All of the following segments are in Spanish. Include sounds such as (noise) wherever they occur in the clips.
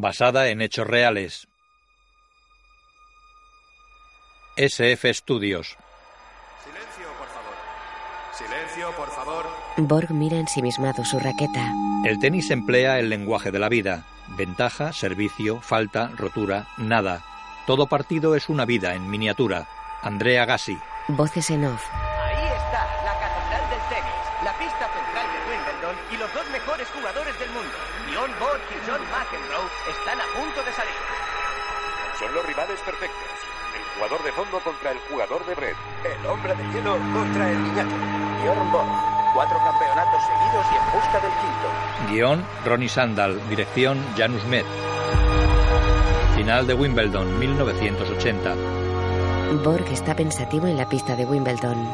basada en hechos reales. SF Studios. Silencio, por favor. Silencio, por favor. Borg mira ensimismado su raqueta. El tenis emplea el lenguaje de la vida. Ventaja, servicio, falta, rotura, nada. Todo partido es una vida en miniatura. Andrea Gassi. Voces en off. Ahí está, la catedral del tenis, la pista central de Wimbledon y los dos mejores jugadores del mundo, Bjorn Borg y John McEnroe, están a punto de salir. Son los rivales perfectos. El jugador de fondo contra el jugador de Brett. El hombre de hielo contra el niñato, Bjorn Borg. Cuatro campeonatos seguidos y en busca del quinto. Guión Ronnie Sandal. Dirección Janus Met. Final de Wimbledon 1980. Borg está pensativo en la pista de Wimbledon.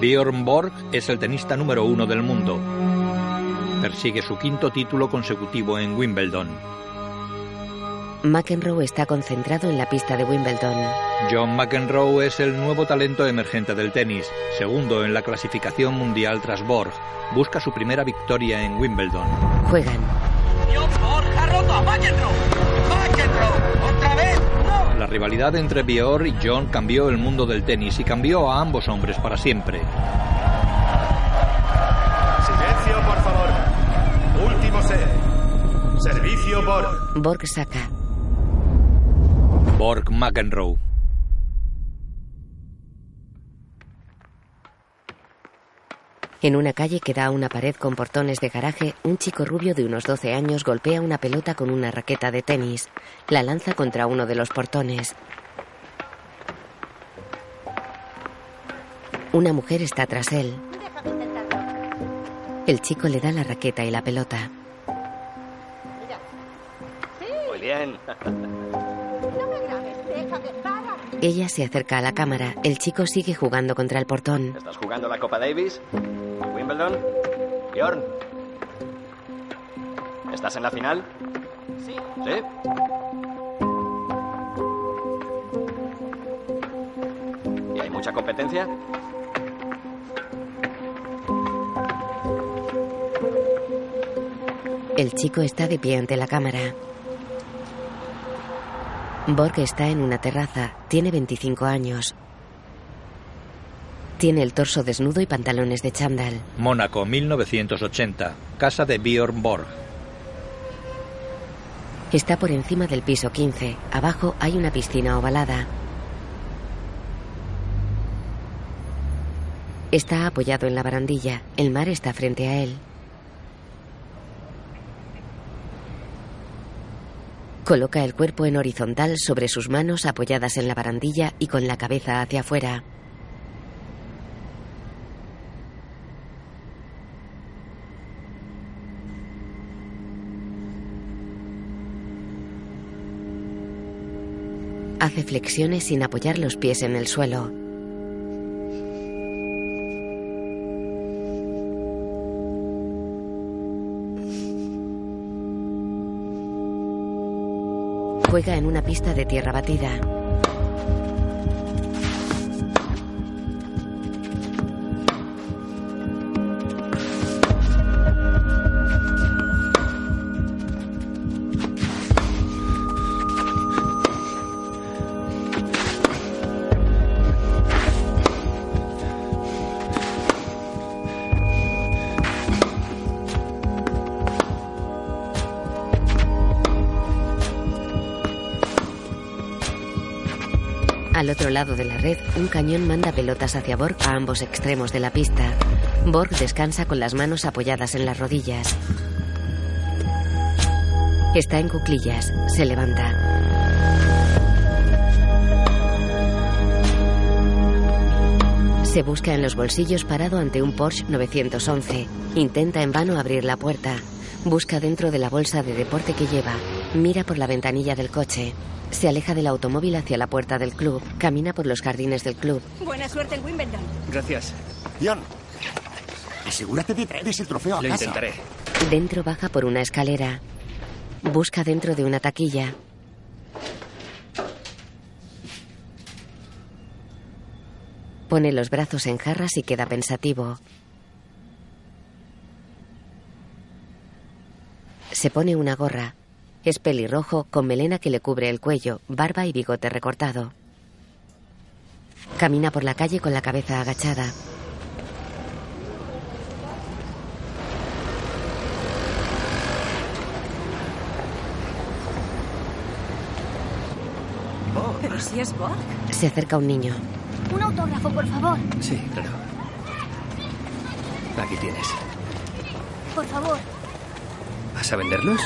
Bjorn Borg es el tenista número uno del mundo. Persigue su quinto título consecutivo en Wimbledon. McEnroe está concentrado en la pista de Wimbledon. John McEnroe es el nuevo talento emergente del tenis, segundo en la clasificación mundial tras Borg. Busca su primera victoria en Wimbledon. Juegan. Borg ha roto a McEnroe. McEnroe, otra vez, no. La rivalidad entre Bjorn y John cambió el mundo del tenis y cambió a ambos hombres para siempre. Servicio Borg. Borg saca. Borg McEnroe. En una calle que da a una pared con portones de garaje, un chico rubio de unos 12 años golpea una pelota con una raqueta de tenis. La lanza contra uno de los portones. Una mujer está tras él. El chico le da la raqueta y la pelota. Bien. Ella se acerca a la cámara. El chico sigue jugando contra el portón. ¿Estás jugando la Copa Davis? ¿Wimbledon? Bjorn. ¿Estás en la final? Sí. ¿Sí? ¿Y hay mucha competencia? El chico está de pie ante la cámara. Borg está en una terraza. Tiene 25 años. Tiene el torso desnudo y pantalones de chándal. Mónaco 1980. Casa de Bjorn Borg. Está por encima del piso 15. Abajo hay una piscina ovalada. Está apoyado en la barandilla. El mar está frente a él. Coloca el cuerpo en horizontal sobre sus manos apoyadas en la barandilla y con la cabeza hacia afuera. Hace flexiones sin apoyar los pies en el suelo. Juega en una pista de tierra batida. Lado de la red, un cañón manda pelotas hacia Borg a ambos extremos de la pista. Borg descansa con las manos apoyadas en las rodillas. Está en cuclillas. Se levanta. Se busca en los bolsillos parado ante un Porsche 911. Intenta en vano abrir la puerta. Busca dentro de la bolsa de deporte que lleva. Mira por la ventanilla del coche. Se aleja del automóvil hacia la puerta del club. Camina por los jardines del club. Buena suerte en Wimbledon. Gracias. John, asegúrate de traer ese trofeo a Lo casa. intentaré. Dentro baja por una escalera. Busca dentro de una taquilla. Pone los brazos en jarras y queda pensativo. Se pone una gorra. Es pelirrojo con melena que le cubre el cuello, barba y bigote recortado. Camina por la calle con la cabeza agachada. Pero si es Borg. Se acerca un niño. Un autógrafo, por favor. Sí, claro. Aquí tienes. Por favor. ¿Vas a venderlos?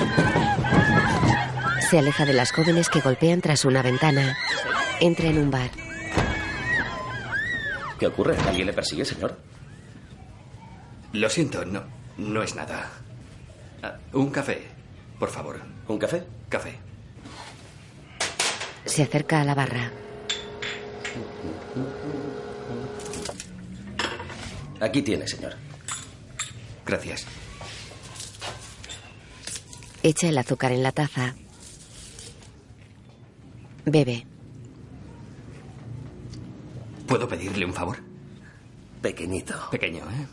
Se aleja de las jóvenes que golpean tras una ventana. Entra en un bar. ¿Qué ocurre? ¿Alguien le persigue, señor? Lo siento, no, no es nada. Ah, un café, por favor. ¿Un café? Café. Se acerca a la barra. Aquí tiene, señor. Gracias. Echa el azúcar en la taza. Bebe. ¿Puedo pedirle un favor? Pequeñito. Pequeño, ¿eh?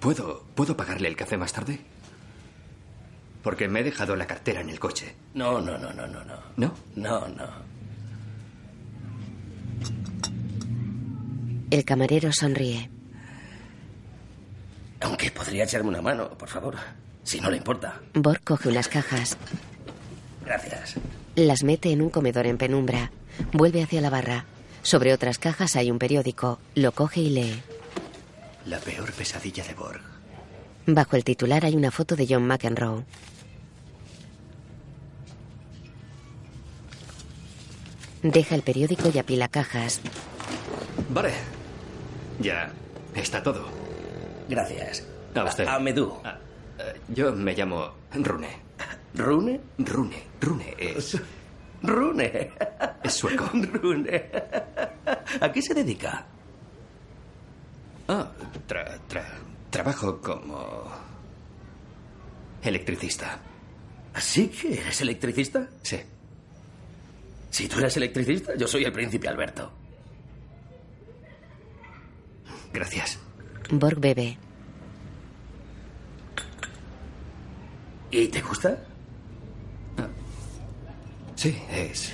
¿Puedo, ¿Puedo pagarle el café más tarde? Porque me he dejado la cartera en el coche. No, no, no, no, no, no. ¿No? No, no. El camarero sonríe. Aunque podría echarme una mano, por favor. Si no le importa. Borg coge unas cajas. Gracias. Las mete en un comedor en penumbra. Vuelve hacia la barra. Sobre otras cajas hay un periódico. Lo coge y lee. La peor pesadilla de Borg. Bajo el titular hay una foto de John McEnroe. Deja el periódico y apila cajas. Vale. Ya está todo. Gracias. A usted. A Medú. Yo me llamo Rune. ¿Rune? Rune. Rune es. Rune. Es sueco. Rune. ¿A qué se dedica? Ah, tra- tra- trabajo como. electricista. ¿Sí que eres electricista? Sí. Si tú eres electricista, yo soy el príncipe Alberto. Gracias. Borg bebe. ¿Y te gusta? Sí, es.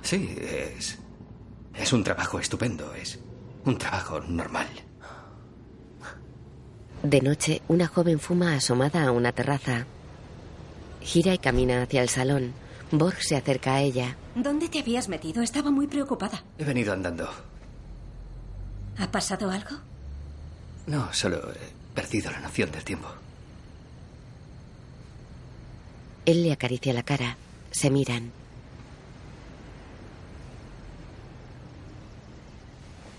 Sí, es. Es un trabajo estupendo. Es un trabajo normal. De noche, una joven fuma asomada a una terraza. Gira y camina hacia el salón. Borg se acerca a ella. ¿Dónde te habías metido? Estaba muy preocupada. He venido andando. ¿Ha pasado algo? No, solo he perdido la noción del tiempo. Él le acaricia la cara. Se miran.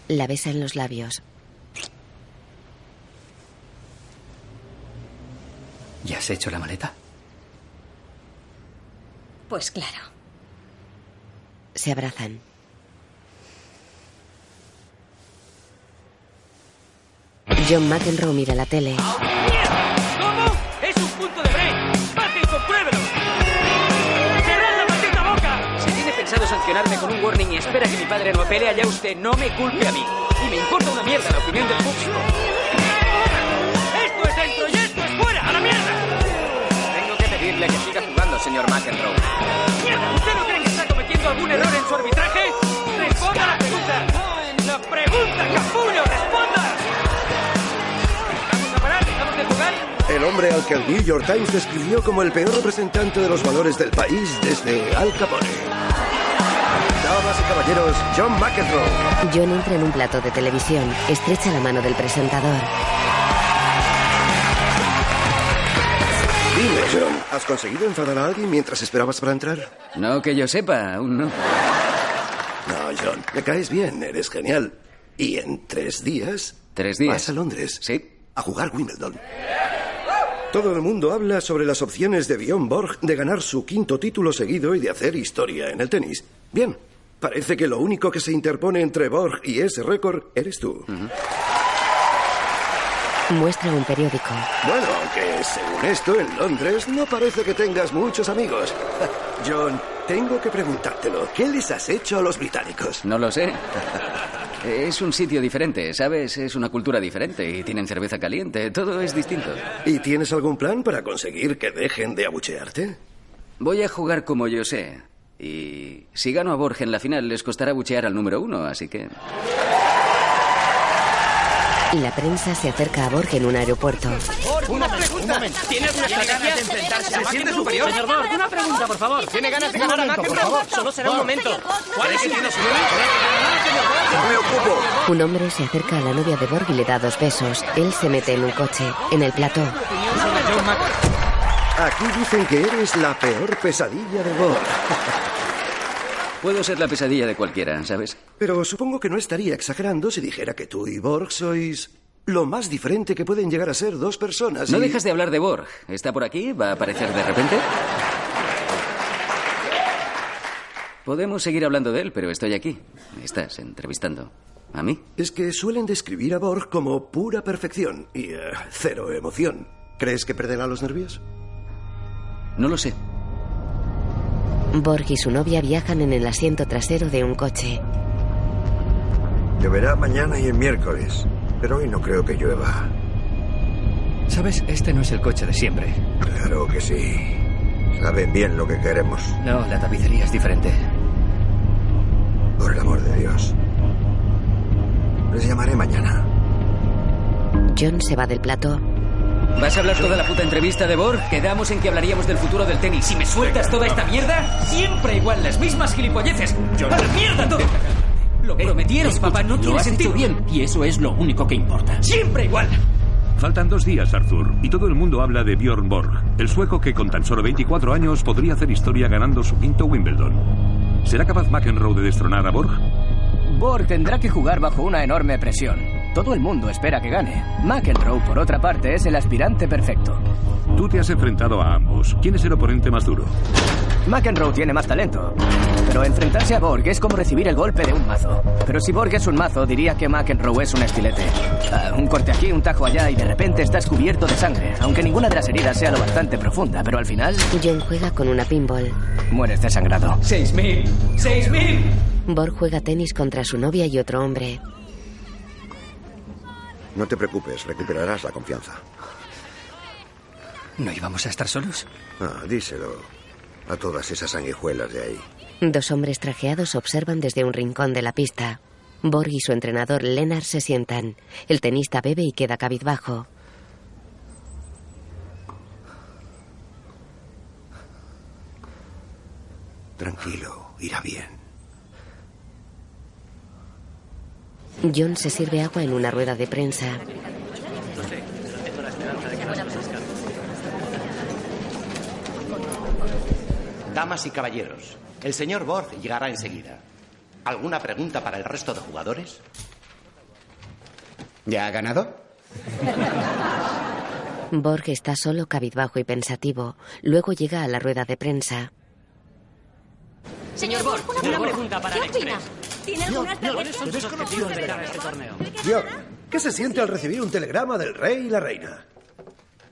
La besa en los labios. ¿Ya has hecho la maleta? Pues claro. Se abrazan. John McEnroe mira la tele. ¿Cómo? ¡Es un punto de break! ¡Baje y compruébelo! Sancionarme con un warning y espera que mi padre no apele, allá usted no me culpe a mí. Y me importa una mierda la opinión del público. ¡Esto es dentro y esto es fuera! ¡A la mierda! Tengo que pedirle que siga jugando, señor McEnroe. ¡Mierda! ¿Usted no cree que está cometiendo algún error en su arbitraje? ¡Responda la pregunta! ¡La pregunta, capullo! ¡Responda! ¿Vamos a parar? ¿Dejamos de jugar? El hombre al que el New York Times describió como el peor representante de los valores del país desde Al Capone. Damas y caballeros, John McEnroe. John entra en un plato de televisión. Estrecha la mano del presentador. Dime, John, ¿has conseguido enfadar a alguien mientras esperabas para entrar? No que yo sepa, aún no. No, John, me caes bien, eres genial. Y en tres días... ¿Tres días? Vas a Londres. Sí. A jugar Wimbledon. Todo el mundo habla sobre las opciones de Bjorn Borg de ganar su quinto título seguido y de hacer historia en el tenis. Bien, parece que lo único que se interpone entre Borg y ese récord eres tú. Muestra un periódico. Bueno, aunque según esto, en Londres no parece que tengas muchos amigos. (laughs) John, tengo que preguntártelo. ¿Qué les has hecho a los británicos? No lo sé. (laughs) Es un sitio diferente, ¿sabes? Es una cultura diferente y tienen cerveza caliente. Todo es distinto. ¿Y tienes algún plan para conseguir que dejen de abuchearte? Voy a jugar como yo sé. Y si gano a Borg en la final, les costará buchear al número uno, así que. La prensa se acerca a Borg en un aeropuerto. Una pregunta. ¿Tiene alguna estrategia de enfrentarse a ¿Se siente superior? Señor Borg, una pregunta, por favor. ¿Tiene ganas de Un ganar a momento, por favor. Solo será un Borg. momento. ¿Cuál es ¿Cree que el- tiene su Me ocupo. Un hombre se acerca a la novia de Borg y le da dos besos. Él se mete en un coche, en el plató. Aquí dicen que eres la peor pesadilla de Borg. Puedo ser la pesadilla de cualquiera, ¿sabes? Pero supongo que no estaría exagerando si dijera que tú y Borg sois lo más diferente que pueden llegar a ser dos personas. No dejas de hablar de Borg. ¿Está por aquí? ¿Va a aparecer de repente? Podemos seguir hablando de él, pero estoy aquí. Me estás entrevistando. ¿A mí? Es que suelen describir a Borg como pura perfección y eh, cero emoción. ¿Crees que perderá los nervios? No lo sé. Borg y su novia viajan en el asiento trasero de un coche. Lloverá mañana y el miércoles, pero hoy no creo que llueva. ¿Sabes? Este no es el coche de siempre. Claro que sí. Saben bien lo que queremos. No, la tapicería es diferente. Por el amor de Dios. Les llamaré mañana. John se va del plató. ¿Vas a hablar toda la puta entrevista de Borg? Quedamos en que hablaríamos del futuro del tenis. ¿Si me sueltas toda esta mierda? Siempre igual, las mismas gilipolleces. ¡A la mierda todo! (laughs) Lo prometieron, papá, no tiene sentido. bien, y eso es lo único que importa. Siempre igual. Faltan dos días, Arthur, y todo el mundo habla de Bjorn Borg, el sueco que con tan solo 24 años podría hacer historia ganando su quinto Wimbledon. ¿Será capaz McEnroe de destronar a Borg? Borg tendrá que jugar bajo una enorme presión. Todo el mundo espera que gane. McEnroe, por otra parte, es el aspirante perfecto. Tú te has enfrentado a ambos. ¿Quién es el oponente más duro? McEnroe tiene más talento. Pero enfrentarse a Borg es como recibir el golpe de un mazo. Pero si Borg es un mazo, diría que McEnroe es un estilete. Ah, un corte aquí, un tajo allá y de repente estás cubierto de sangre. Aunque ninguna de las heridas sea lo bastante profunda, pero al final... John juega con una pinball. Mueres desangrado. ¡Seis mil! ¡Seis mil! Borg juega tenis contra su novia y otro hombre. No te preocupes, recuperarás la confianza. ¿No íbamos a estar solos? Ah, díselo a todas esas sanguijuelas de ahí. Dos hombres trajeados observan desde un rincón de la pista. Borg y su entrenador Lennart se sientan. El tenista bebe y queda cabizbajo. Tranquilo, irá bien. John se sirve agua en una rueda de prensa. Damas y caballeros, el señor Borg llegará enseguida. ¿Alguna pregunta para el resto de jugadores? ¿Ya ha ganado? Borg está solo cabizbajo y pensativo. Luego llega a la rueda de prensa. Señor Borg, una pregunta para ¿Qué el opina? ¿Tiene este torneo? ¿qué se siente al recibir un telegrama del rey y la reina?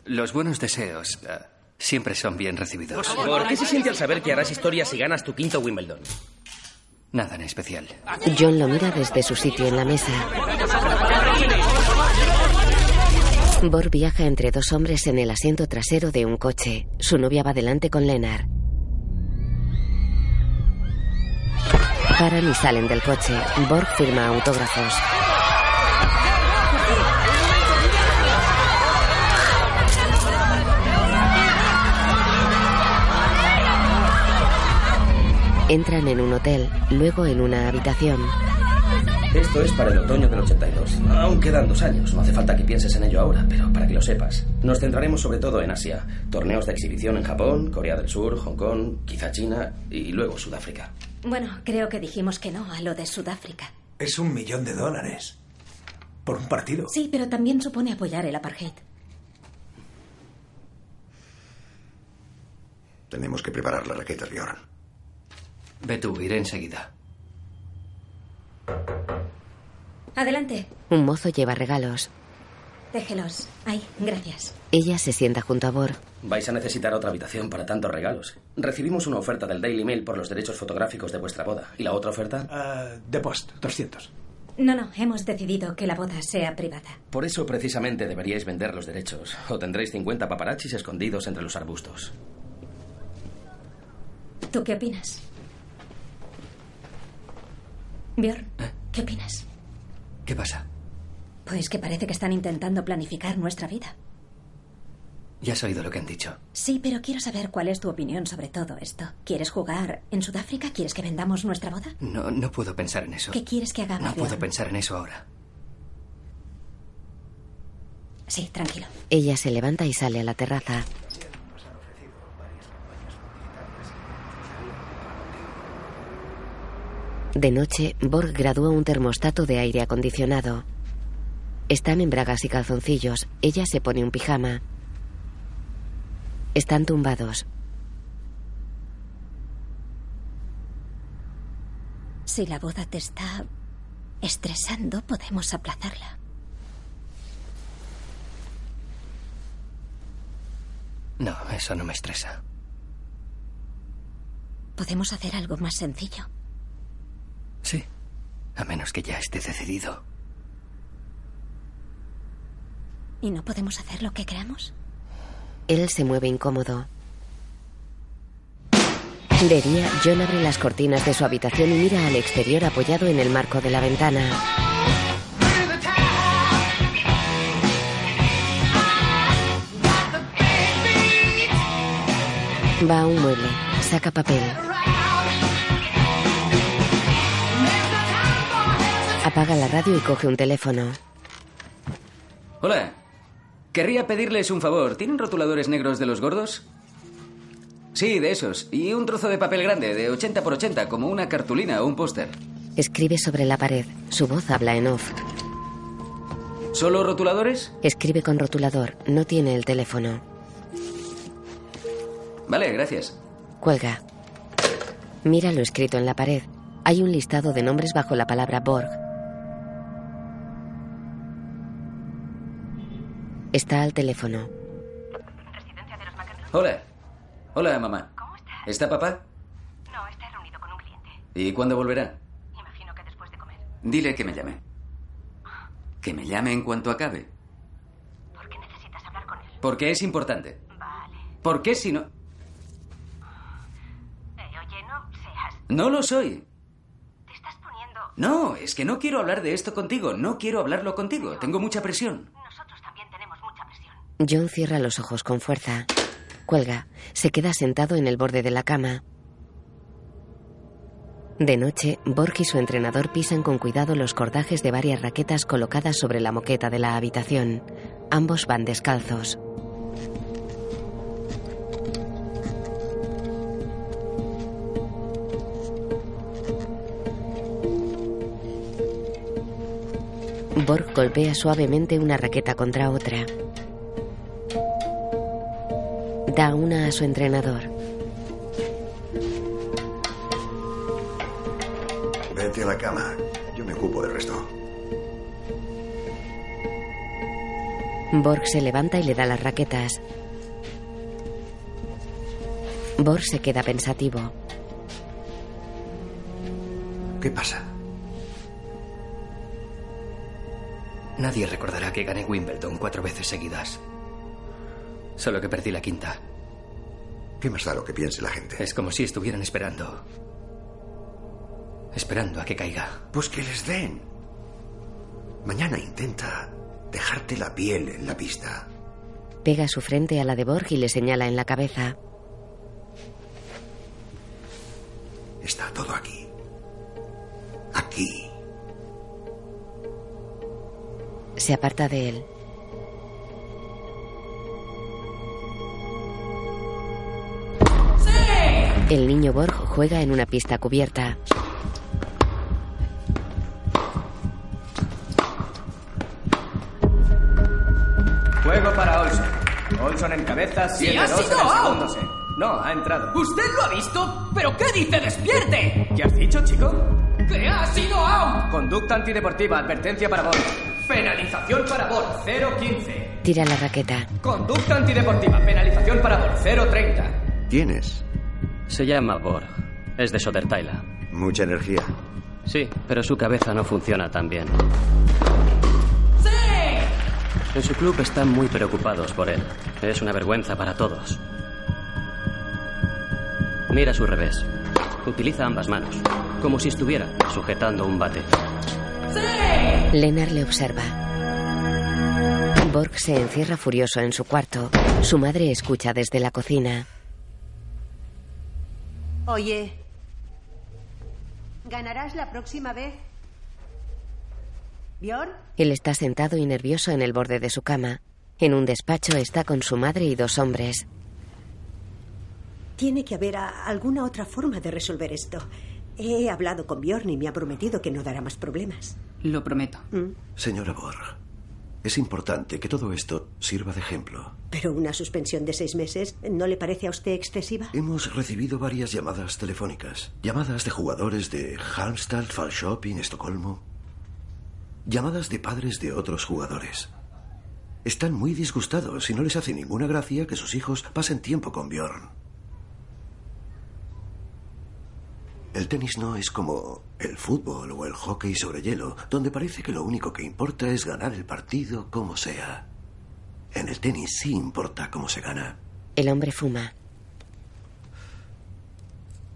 Los buenos deseos eh, siempre son bien recibidos. ¿Por qué se siente al saber que harás historia si ganas tu quinto Wimbledon? Nada en especial. John lo mira desde su sitio en la mesa. Borg viaja entre dos hombres en el asiento trasero de un coche. Su novia va delante con Lennart. Paran y salen del coche. Borg firma autógrafos. Entran en un hotel, luego en una habitación. Esto es para el otoño del 82. Aún quedan dos años, no hace falta que pienses en ello ahora, pero para que lo sepas. Nos centraremos sobre todo en Asia. Torneos de exhibición en Japón, Corea del Sur, Hong Kong, quizá China y luego Sudáfrica. Bueno, creo que dijimos que no a lo de Sudáfrica. Es un millón de dólares. Por un partido. Sí, pero también supone apoyar el apartheid. Tenemos que preparar las raquetas, Bjorn. Ve tú, iré enseguida. Adelante, Un mozo lleva regalos. déjelos. Ahí, gracias. Ella se sienta junto a Borg. Vais a necesitar otra habitación para tantos regalos. Recibimos una oferta del Daily Mail por los derechos fotográficos de vuestra boda. ¿Y la otra oferta? Ah, de Post, 200. No, no, hemos decidido que la boda sea privada. Por eso precisamente deberíais vender los derechos. O tendréis 50 paparachis escondidos entre los arbustos. ¿Tú qué opinas? Bjorn, ¿qué opinas? ¿Qué pasa? Pues que parece que están intentando planificar nuestra vida. Ya has oído lo que han dicho. Sí, pero quiero saber cuál es tu opinión sobre todo esto. ¿Quieres jugar en Sudáfrica? ¿Quieres que vendamos nuestra boda? No, no puedo pensar en eso. ¿Qué quieres que hagamos? No puedo pensar en eso ahora. Sí, tranquilo. Ella se levanta y sale a la terraza. De noche, Borg gradúa un termostato de aire acondicionado. Están en bragas y calzoncillos. Ella se pone un pijama. Están tumbados. Si la boda te está estresando, podemos aplazarla. No, eso no me estresa. Podemos hacer algo más sencillo. Sí, a menos que ya esté decidido. ¿Y no podemos hacer lo que queramos? Él se mueve incómodo. De día, John abre las cortinas de su habitación y mira al exterior apoyado en el marco de la ventana. Va a un mueble, saca papel. Apaga la radio y coge un teléfono. Hola. Querría pedirles un favor. ¿Tienen rotuladores negros de los gordos? Sí, de esos. Y un trozo de papel grande, de 80 por 80, como una cartulina o un póster. Escribe sobre la pared. Su voz habla en off. ¿Solo rotuladores? Escribe con rotulador. No tiene el teléfono. Vale, gracias. Cuelga. Mira lo escrito en la pared. Hay un listado de nombres bajo la palabra Borg. Está al teléfono. Hola. Hola, mamá. ¿Cómo estás? ¿Está papá? No, está reunido con un cliente. ¿Y cuándo volverá? Imagino que después de comer. Dile que me llame. Que me llame en cuanto acabe. ¿Por qué necesitas hablar con él? Porque es importante. Vale. ¿Por qué si no? Eh, oye, no seas. No lo soy. Te estás poniendo. No, es que no quiero hablar de esto contigo. No quiero hablarlo contigo. Tengo mucha presión. Nosotros también tenemos mucha presión. John cierra los ojos con fuerza. Cuelga. Se queda sentado en el borde de la cama. De noche, Borg y su entrenador pisan con cuidado los cordajes de varias raquetas colocadas sobre la moqueta de la habitación. Ambos van descalzos. Borg golpea suavemente una raqueta contra otra. Da una a su entrenador. Vete a la cama. Yo me ocupo del resto. Borg se levanta y le da las raquetas. Borg se queda pensativo. ¿Qué pasa? Nadie recordará que gané Wimbledon cuatro veces seguidas. Solo que perdí la quinta. ¿Qué más da lo que piense la gente? Es como si estuvieran esperando. Esperando a que caiga. Pues que les den. Mañana intenta dejarte la piel en la pista. Pega su frente a la de Borg y le señala en la cabeza. Está todo aquí. Aquí. Se aparta de él. El niño Borg juega en una pista cubierta. Juego para Olson. Olson en cabeza, ¡Sí, 7 ha 2 sido en el out! segundo set. No, ha entrado. ¿Usted lo ha visto? ¿Pero qué dice? ¡Despierte! ¿Qué has dicho, chico? ¡Que ha sido out! Conducta antideportiva, advertencia para Borg. Penalización para Borg, 0-15. Tira la raqueta. Conducta antideportiva, penalización para Borg, 0-30. ¿Quién es? Se llama Borg. Es de Sodertaila. Mucha energía. Sí, pero su cabeza no funciona tan bien. En su club están muy preocupados por él. Es una vergüenza para todos. Mira a su revés. Utiliza ambas manos, como si estuviera sujetando un bate. Lennart le observa. Borg se encierra furioso en su cuarto. Su madre escucha desde la cocina. Oye, ¿ganarás la próxima vez? ¿Bjorn? Él está sentado y nervioso en el borde de su cama. En un despacho está con su madre y dos hombres. Tiene que haber alguna otra forma de resolver esto. He hablado con Bjorn y me ha prometido que no dará más problemas. Lo prometo. Señora Borg, es importante que todo esto sirva de ejemplo. Pero una suspensión de seis meses, ¿no le parece a usted excesiva? Hemos recibido varias llamadas telefónicas. Llamadas de jugadores de Halmstad, Falköping, Estocolmo. Llamadas de padres de otros jugadores. Están muy disgustados y no les hace ninguna gracia que sus hijos pasen tiempo con Bjorn. El tenis no es como el fútbol o el hockey sobre hielo, donde parece que lo único que importa es ganar el partido como sea. En el tenis sí importa cómo se gana. El hombre fuma.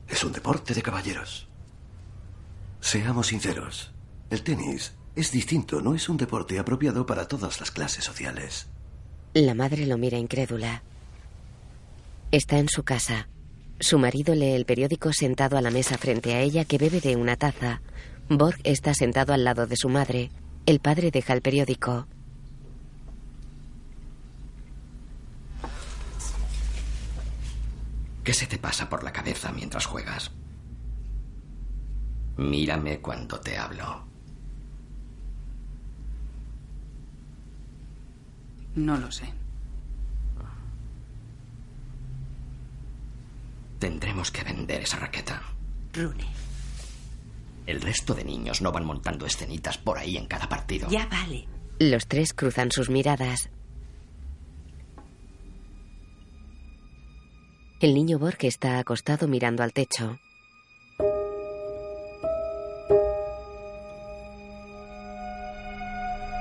Es un deporte de caballeros. Seamos sinceros, el tenis es distinto, no es un deporte apropiado para todas las clases sociales. La madre lo mira incrédula. Está en su casa. Su marido lee el periódico sentado a la mesa frente a ella que bebe de una taza. Borg está sentado al lado de su madre. El padre deja el periódico. ¿Qué se te pasa por la cabeza mientras juegas? Mírame cuando te hablo. No lo sé. Tendremos que vender esa raqueta. Rune, El resto de niños no van montando escenitas por ahí en cada partido. ya vale. Los tres cruzan sus miradas. El niño Borg está acostado mirando al techo.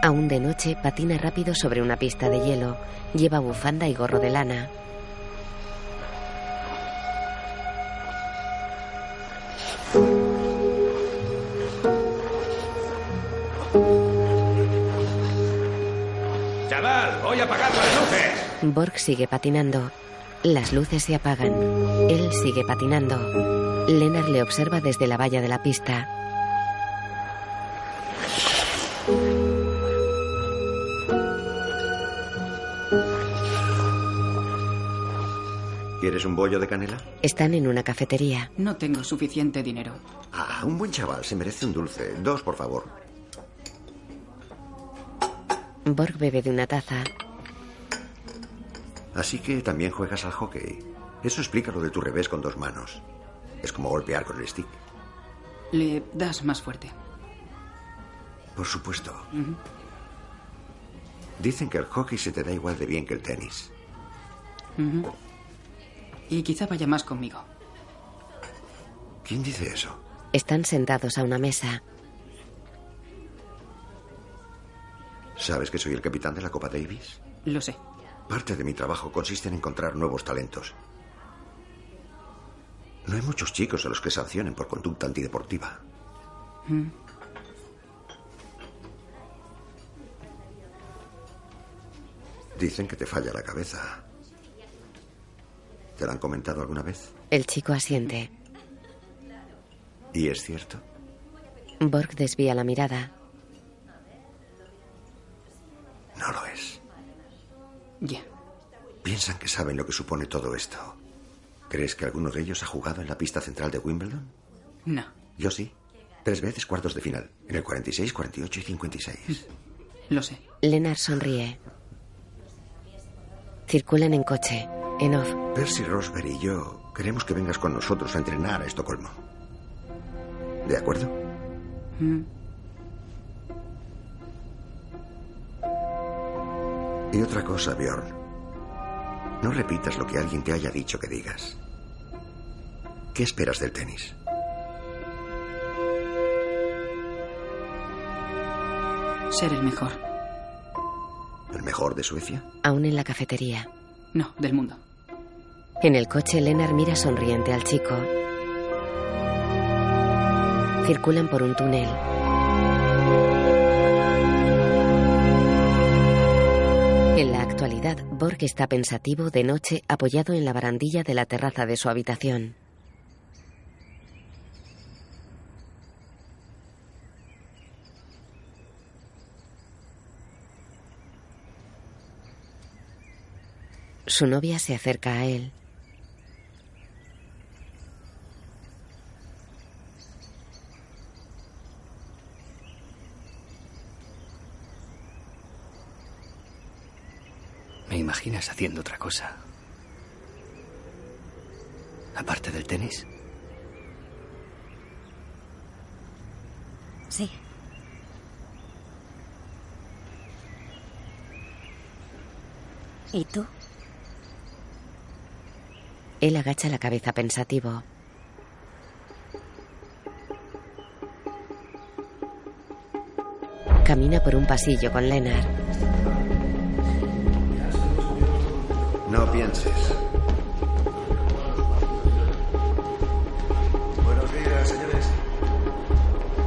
Aún de noche, patina rápido sobre una pista de hielo. Lleva bufanda y gorro de lana. Voy a apagar las luces. Borg sigue patinando. Las luces se apagan. Él sigue patinando. Lennart le observa desde la valla de la pista. ¿Quieres un bollo de canela? Están en una cafetería. No tengo suficiente dinero. Ah, un buen chaval, se merece un dulce. Dos, por favor. Borg bebe de una taza. Así que también juegas al hockey. Eso explica lo de tu revés con dos manos. Es como golpear con el stick. Le das más fuerte. Por supuesto. Dicen que el hockey se te da igual de bien que el tenis. Y quizá vaya más conmigo. ¿Quién dice eso? Están sentados a una mesa. ¿Sabes que soy el capitán de la Copa Davis? Lo sé. Parte de mi trabajo consiste en encontrar nuevos talentos. No hay muchos chicos a los que sancionen por conducta antideportiva. Mm. Dicen que te falla la cabeza. ¿Te lo han comentado alguna vez? El chico asiente. ¿Y es cierto? Borg desvía la mirada. No lo es. Ya. Piensan que saben lo que supone todo esto. ¿Crees que alguno de ellos ha jugado en la pista central de Wimbledon? No. Yo sí. Tres veces cuartos de final. En el 46, 48 y 56. Lo sé. Lennart sonríe. Circulan en coche. En off. Percy Rosberg y yo queremos que vengas con nosotros a entrenar a Estocolmo. ¿De acuerdo? Mm. Y otra cosa, Bjorn. No repitas lo que alguien te haya dicho que digas. ¿Qué esperas del tenis? Ser el mejor. ¿El mejor de Suecia? Aún en la cafetería. No, del mundo. En el coche, Lennart mira sonriente al chico. Circulan por un túnel. Actualidad, Borg está pensativo de noche apoyado en la barandilla de la terraza de su habitación. Su novia se acerca a él. ¿Me imaginas haciendo otra cosa? Aparte del tenis. Sí. ¿Y tú? Él agacha la cabeza pensativo. Camina por un pasillo con Lennart. No pienses. Buenos días, señores.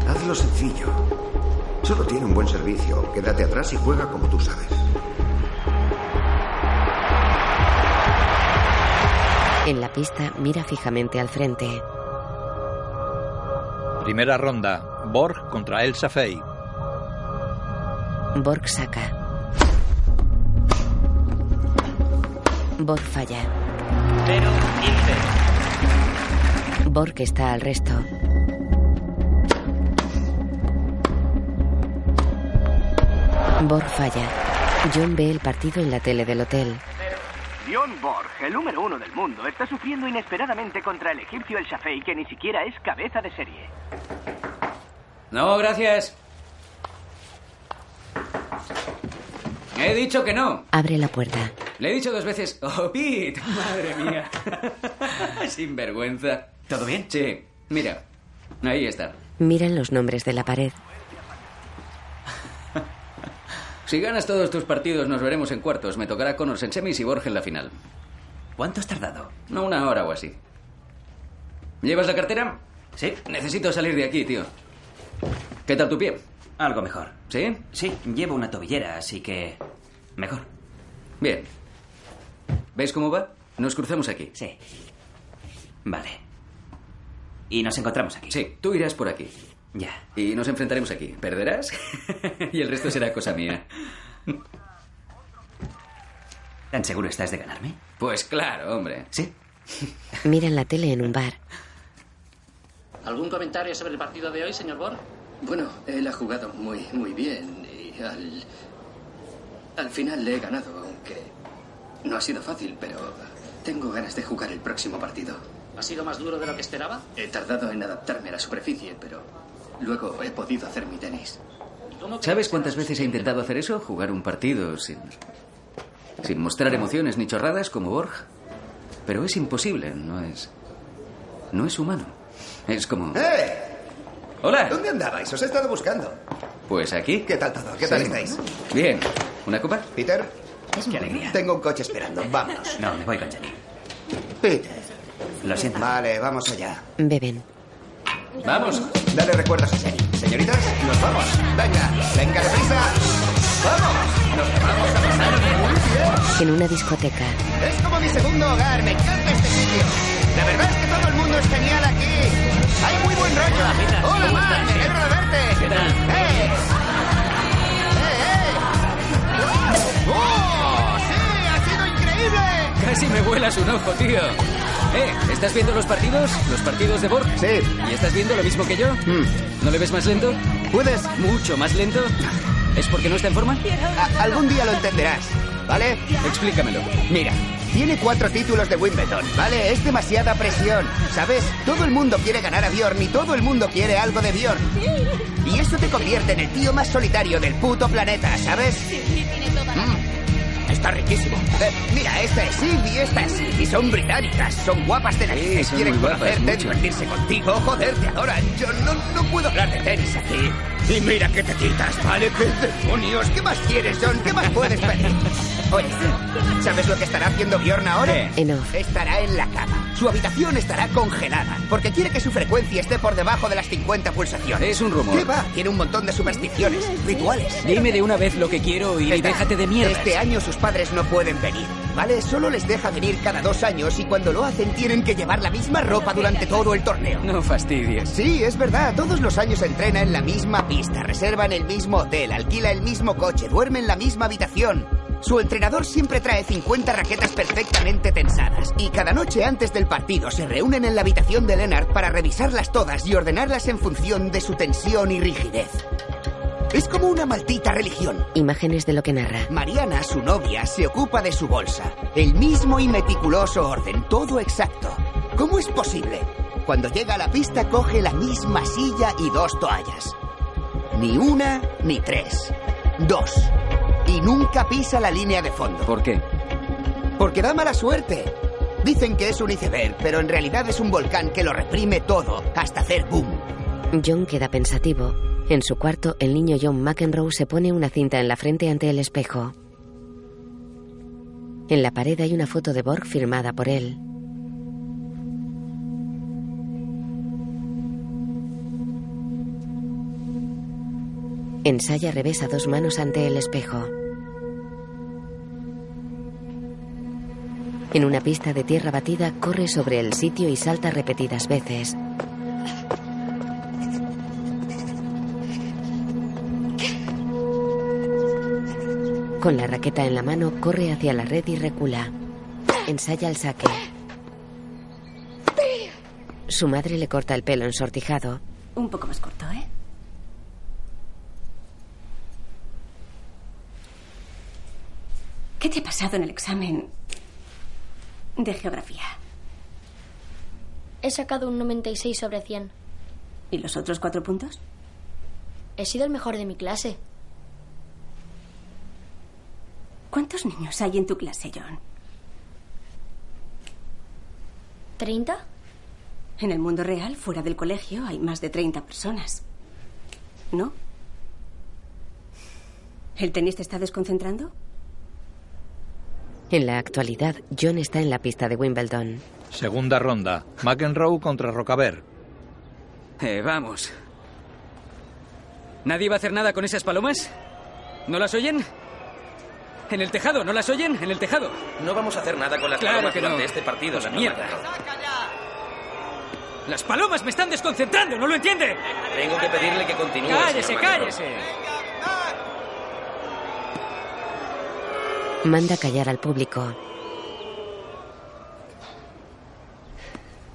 Hazlo sencillo. Solo tiene un buen servicio. Quédate atrás y juega como tú sabes. En la pista mira fijamente al frente. Primera ronda. Borg contra El Safei. Borg saca. Borg falla. 0, 15. Borg está al resto. Borg falla. John ve el partido en la tele del hotel. Bjorn Borg, el número uno del mundo, está sufriendo inesperadamente contra el egipcio El Shafei, que ni siquiera es cabeza de serie. No, gracias. He dicho que no. Abre la puerta. Le he dicho dos veces, oh, Pete, madre mía. (laughs) Sin vergüenza. ¿Todo bien? Sí, mira, ahí está. Miran los nombres de la pared. (laughs) Si ganas todos tus partidos, nos veremos en cuartos. Me tocará Connors en semis y Borg en la final. ¿Cuánto has tardado? No, una hora o así. ¿Llevas la cartera? Sí. Necesito salir de aquí, tío. ¿Qué tal tu pie? Algo mejor. ¿Sí? Sí, llevo una tobillera, así que... Mejor. Bien. ¿Veis cómo va? Nos cruzamos aquí. Sí. Vale. Y nos encontramos aquí. Sí, tú irás por aquí. Ya. Y nos enfrentaremos aquí. ¿Perderás? (laughs) y el resto será cosa mía. ¿Tan seguro estás de ganarme? Pues claro, hombre. ¿Sí? (laughs) Miran la tele en un bar. ¿Algún comentario sobre el partido de hoy, señor Borg? Bueno, él ha jugado muy, muy bien y al, al final le he ganado, aunque no ha sido fácil, pero tengo ganas de jugar el próximo partido. ¿Ha sido más duro de lo que esperaba? He tardado en adaptarme a la superficie, pero luego he podido hacer mi tenis. ¿Sabes cuántas veces he intentado hacer eso? Jugar un partido sin. sin mostrar emociones ni chorradas como Borg. Pero es imposible, no es. no es humano. Es como. ¡Eh! ¡Hola! ¿Dónde andabais? Os he estado buscando. Pues aquí. ¿Qué tal todo? ¿Qué tal Sí. estáis? Bien. ¿Una copa? Peter, Qué alegría. tengo un coche esperando. Vámonos. No, me voy con Jenny. Peter. Lo siento. Vale, vamos allá. Beben. Vamos. Dale recuerdos a Jenny. Señoritas, nos vamos. Venga, venga deprisa. ¡Vamos! Nos vamos a pasar muy bien. En una discoteca. Es como mi segundo hogar. Me encanta este sitio. La verdad es que todo el mundo es genial aquí. Hay muy buen rollo. Hola, Mark. Me alegro de verte. ¿Qué tal? ¡Eh! ¡Eh, Casi me vuelas un ojo, tío. Eh, ¿estás viendo los partidos? ¿Los partidos de Borg? Sí. ¿Y estás viendo lo mismo que yo? ¿No le ves más lento? ¿Puedes? ¿Mucho más lento? ¿Es porque no está en forma? A- algún día lo entenderás, ¿vale? Explícamelo. Mira, tiene cuatro títulos de Wimbledon, ¿vale? Es demasiada presión, ¿sabes? Todo el mundo quiere ganar a Bjorn y todo el mundo quiere algo de Bjorn. Y eso te convierte en el tío más solitario del puto planeta, ¿sabes? Mm. Está riquísimo. Eh, mira, esta es Eve y esta es Eve, y son británicas. Son guapas de narices. son Quieren guapas, conocerte, divertirse contigo. Joder, te adoran. Yo no, no puedo hablar de tenis aquí. Y mira que te quitas, ¿vale? ¿Qué demonios? ¿Qué más quieres, John? ¿Qué más puedes pedir? ¿Sabes lo que estará haciendo Bjorn ahora? En off. Estará en la cama. Su habitación estará congelada, porque quiere que su frecuencia esté por debajo de las 50 pulsaciones. Es un rumor. ¿Qué va? Tiene un montón de supersticiones, rituales. Dime de una vez lo que quiero y Está. déjate de mierda. Este año sus padres no pueden venir, ¿vale? Solo les deja venir cada dos años y cuando lo hacen tienen que llevar la misma ropa durante todo el torneo. No fastidies. Sí, es verdad. Todos los años entrena en la misma pista, reserva en el mismo hotel, alquila el mismo coche, duerme en la misma habitación. Su entrenador siempre trae 50 raquetas perfectamente tensadas y cada noche antes del partido se reúnen en la habitación de Leonard para revisarlas todas y ordenarlas en función de su tensión y rigidez. Es como una maldita religión. Imágenes de lo que narra. Mariana, su novia, se ocupa de su bolsa. El mismo y meticuloso orden, todo exacto. ¿Cómo es posible? Cuando llega a la pista coge la misma silla y dos toallas. Ni una ni tres. Dos. Y nunca pisa la línea de fondo. ¿Por qué? Porque da mala suerte. Dicen que es un iceberg, pero en realidad es un volcán que lo reprime todo hasta hacer boom. John queda pensativo. En su cuarto, el niño John McEnroe se pone una cinta en la frente ante el espejo. En la pared hay una foto de Borg firmada por él. Ensaya revés a dos manos ante el espejo. En una pista de tierra batida corre sobre el sitio y salta repetidas veces. Con la raqueta en la mano corre hacia la red y recula. Ensaya el saque. Su madre le corta el pelo ensortijado. Un poco más corto, ¿eh? ¿Qué te ha pasado en el examen de geografía? He sacado un 96 sobre 100. ¿Y los otros cuatro puntos? He sido el mejor de mi clase. ¿Cuántos niños hay en tu clase, John? ¿30? En el mundo real, fuera del colegio, hay más de 30 personas. ¿No? ¿El tenis te está desconcentrando? En la actualidad, John está en la pista de Wimbledon. Segunda ronda. McEnroe contra Rocabert. Eh, vamos. ¿Nadie va a hacer nada con esas palomas? ¿No las oyen? ¿En el tejado? ¿No las oyen? ¿En el tejado? No vamos a hacer nada con las Claro palomas que no. durante este partido, La mierda. ¡Las palomas me están desconcentrando! ¿No lo entiende? Tengo que pedirle que continúe. ¡Cállese, McEnroe. Manda callar al público.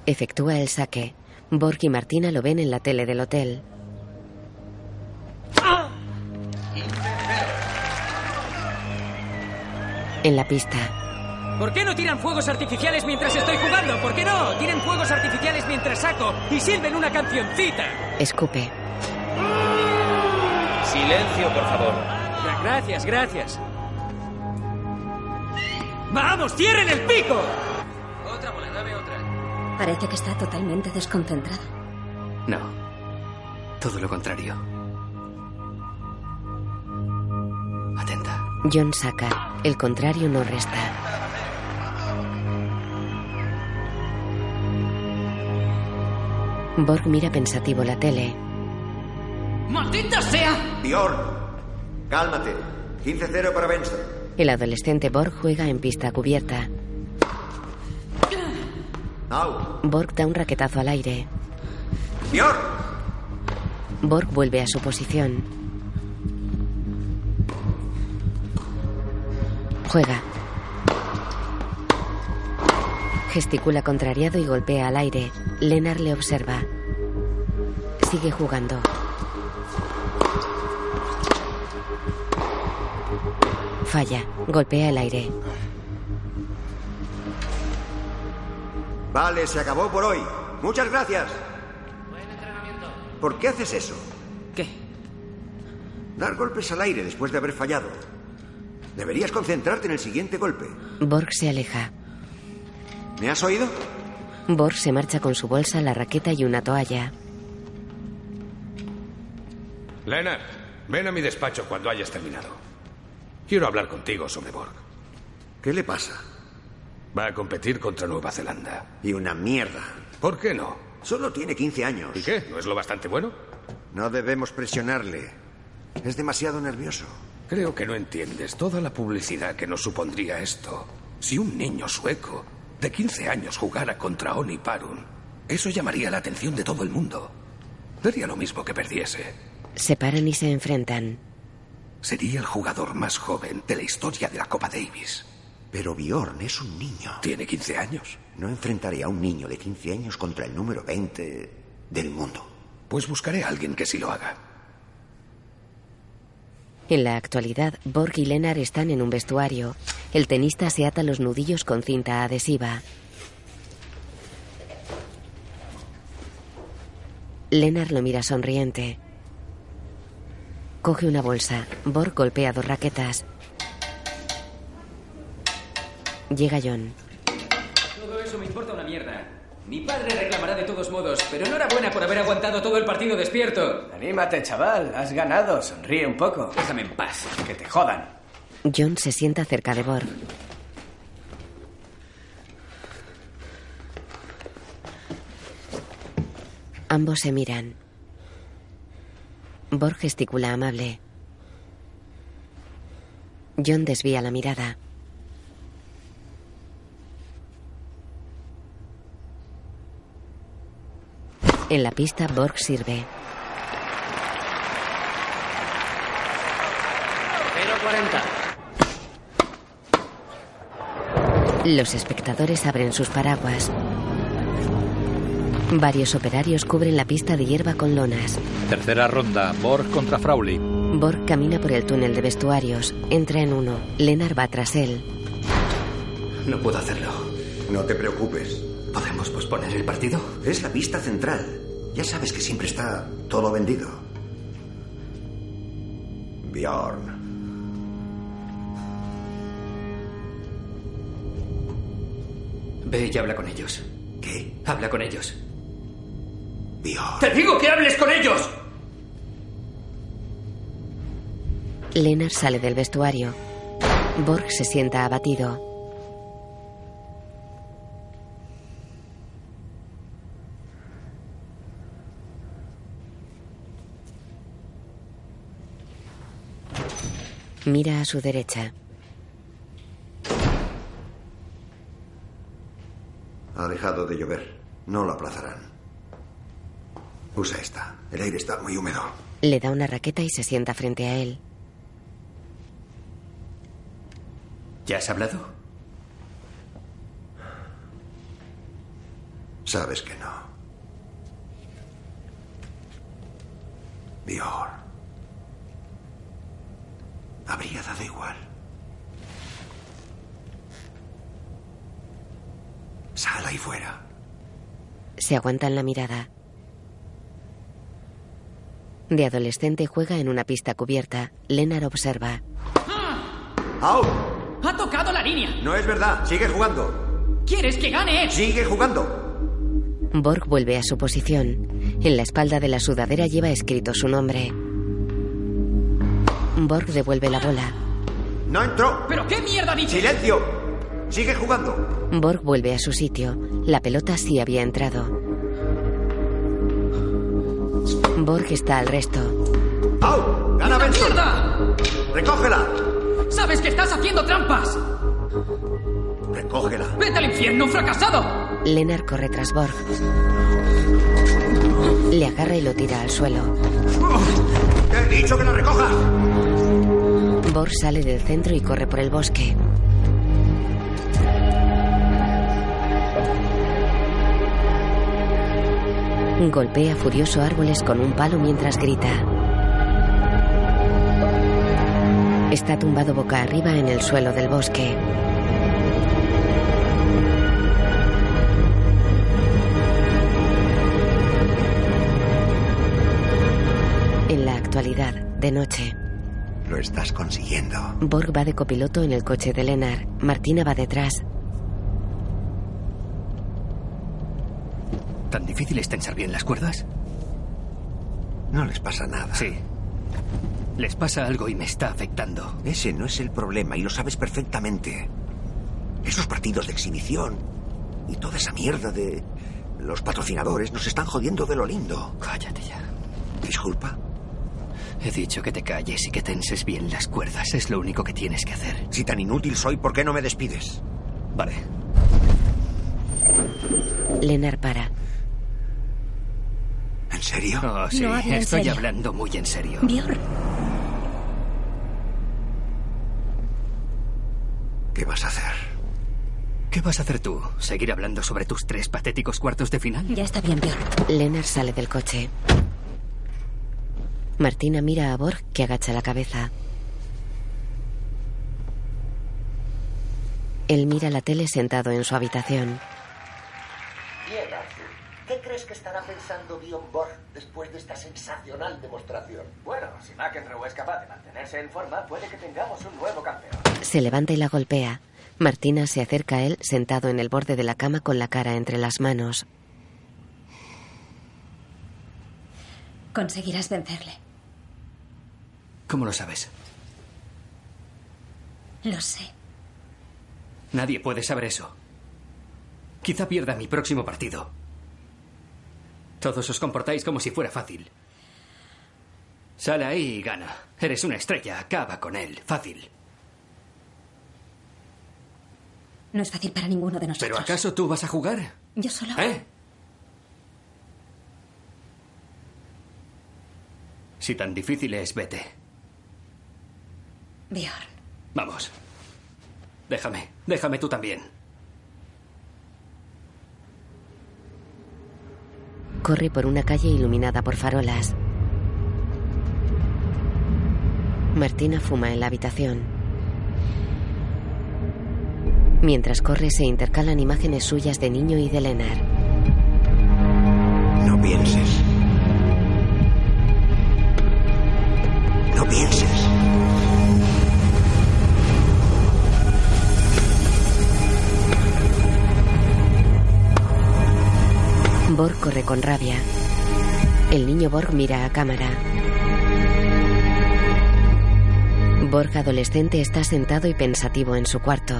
Efectúa el saque. Borg y Martina lo ven en la tele del hotel. En la pista, ¿Por qué no tiran fuegos artificiales mientras estoy jugando? ¿Por qué no? Tiren fuegos artificiales mientras saco y silben una cancioncita. escupe. Silencio, por favor. Gra- Gracias, gracias. ¡Vamos, cierren el pico! Otra bola, dame otra. Parece que está totalmente desconcentrado. No. Todo lo contrario. Atenta. John saca. El contrario no resta. Borg mira pensativo la tele. ¡Maldita sea! Bjorn, cálmate. 15-0 para Benson. El adolescente Borg juega en pista cubierta. Borg da un raquetazo al aire. Bjorn. Borg vuelve a su posición. Juega. Gesticula contrariado y golpea al aire. Lennart le observa. Sigue jugando. Falla. Golpea el aire. Vale, se acabó por hoy. Muchas gracias. ¿Por qué haces eso? ¿Qué? Dar golpes al aire después de haber fallado. Deberías concentrarte en el siguiente golpe. Borg se aleja. ¿Me has oído? Borg se marcha con su bolsa, la raqueta y una toalla. Leonard, ven a mi despacho cuando hayas terminado. Quiero hablar contigo sobre Borg. ¿Qué le pasa? Va a competir contra Nueva Zelanda. Y una mierda. ¿Por qué no? Solo tiene 15 años. ¿Y qué? ¿No es lo bastante bueno? No debemos presionarle. Es demasiado nervioso. Creo que no entiendes toda la publicidad que nos supondría esto. Si un niño sueco de 15 años jugara contra Oni Parun, eso llamaría la atención de todo el mundo. Daría lo mismo que perdiese. Se paran y se enfrentan. Sería el jugador más joven de la historia de la Copa Davis. Pero Bjorn es un niño. Tiene 15 años. No enfrentaré a un niño de 15 años contra el número 20 del mundo. Pues buscaré a alguien que sí lo haga. En la actualidad, Borg y Lennart están en un vestuario. El tenista se ata los nudillos con cinta adhesiva. Lennart lo mira sonriente. Coge una bolsa. Borg golpea dos raquetas. Llega John. Todo eso me importa una mierda. Mi padre reclamará de todos modos, pero enhorabuena por haber aguantado todo el partido despierto. Anímate, chaval. Has ganado. Sonríe un poco. Déjame en paz. Que te jodan. John se sienta cerca de Borg. Ambos se miran. Borg gesticula amable. John desvía la mirada. En la pista, Borg sirve. 0-40. Los espectadores abren sus paraguas. Varios operarios cubren la pista de hierba con lonas. Tercera ronda, Borg contra Fraulich. Borg camina por el túnel de vestuarios. Entra en uno. Lennart va tras él. No puedo hacerlo. No te preocupes. ¿Podemos posponer el partido? Es la pista central. Ya sabes que siempre está todo vendido. Bjorn. Ve y habla con ellos. ¿Qué? Habla con ellos. Bjorn. ¡Te digo que hables con ellos! Lennart sale del vestuario. Borg se sienta abatido. Mira a su derecha. Ha dejado de llover. No lo aplazarán. Usa esta. El aire está muy húmedo. Le da una raqueta y se sienta frente a él. ¿Ya has hablado? Sabes que no. Bjorn. Habría dado igual. Sal ahí fuera. Se aguantan la mirada. De adolescente juega en una pista cubierta. Lennart observa. ¡Au! ¡Ha tocado la línea! No es verdad. Sigue jugando. ¿Quieres que gane él? Sigue jugando. Borg vuelve a su posición. En la espalda de la sudadera lleva escrito su nombre. Borg devuelve la bola. No entró. ¿Pero qué mierda? ¡Silencio! Sigue jugando. Borg vuelve a su sitio. La pelota sí había entrado. Borg está al resto. ¡Au! ¡Gana Benson! ¡Mierda! ¡Recógela! ¡Sabes que estás haciendo trampas! ¡Recógela! ¡Vete al infierno, fracasado! Lennart corre tras Borg. Le agarra y lo tira al suelo. ¡Te he dicho que la recoja! Borg sale del centro y corre por el bosque. Golpea furioso árboles con un palo mientras grita. Está tumbado boca arriba en el suelo del bosque. En la actualidad, de noche. Lo estás consiguiendo. Borg va de copiloto en el coche de Lennart. Martina va detrás. ¿Tan difícil es tensar bien las cuerdas? No les pasa nada. Sí. Les pasa algo y me está afectando. Ese no es el problema y lo sabes perfectamente. Esos partidos de exhibición y toda esa mierda de los patrocinadores nos están jodiendo de lo lindo. Cállate ya. Disculpa. He dicho que te calles y que tenses bien las cuerdas. Es lo único que tienes que hacer. Si tan inútil soy, ¿por qué no me despides? Vale. Lennart para. ¿En serio? Oh, sí, No habla en estoy serio. hablando muy en serio. Bjorn, ¿Qué vas a hacer? ¿Qué vas a hacer tú? ¿Seguir hablando sobre tus tres patéticos cuartos de final? ya está bien, Bjorn. Lennart sale del coche. Martina mira a Borg que agacha la cabeza. Él mira la tele sentado en su habitación. ¿Qué crees que estará pensando Bjorn Borg después de esta sensacional demostración? Bueno, si McEnroe es capaz de mantenerse en forma, puede que tengamos un nuevo campeón. Se levanta y la golpea. Martina se acerca a él sentado en el borde de la cama con la cara entre las manos. Conseguirás vencerle. ¿Cómo lo sabes? Lo sé. Nadie puede saber eso. Quizá pierda mi próximo partido. Todos os comportáis como si fuera fácil. Sale ahí y gana. Eres una estrella, acaba con él. Fácil. No es fácil para ninguno de nosotros. ¿Pero acaso tú vas a jugar? Yo solo. ¿Eh? Si tan difícil es, vete. Bjorn. Vamos. Déjame, déjame tú también. Corre por una calle iluminada por farolas. Martina fuma en la habitación. Mientras corre se intercalan imágenes suyas de niño y de Lennart. No pienses. Borg corre con rabia. El niño Borg mira a cámara. Borg adolescente está sentado y pensativo en su cuarto.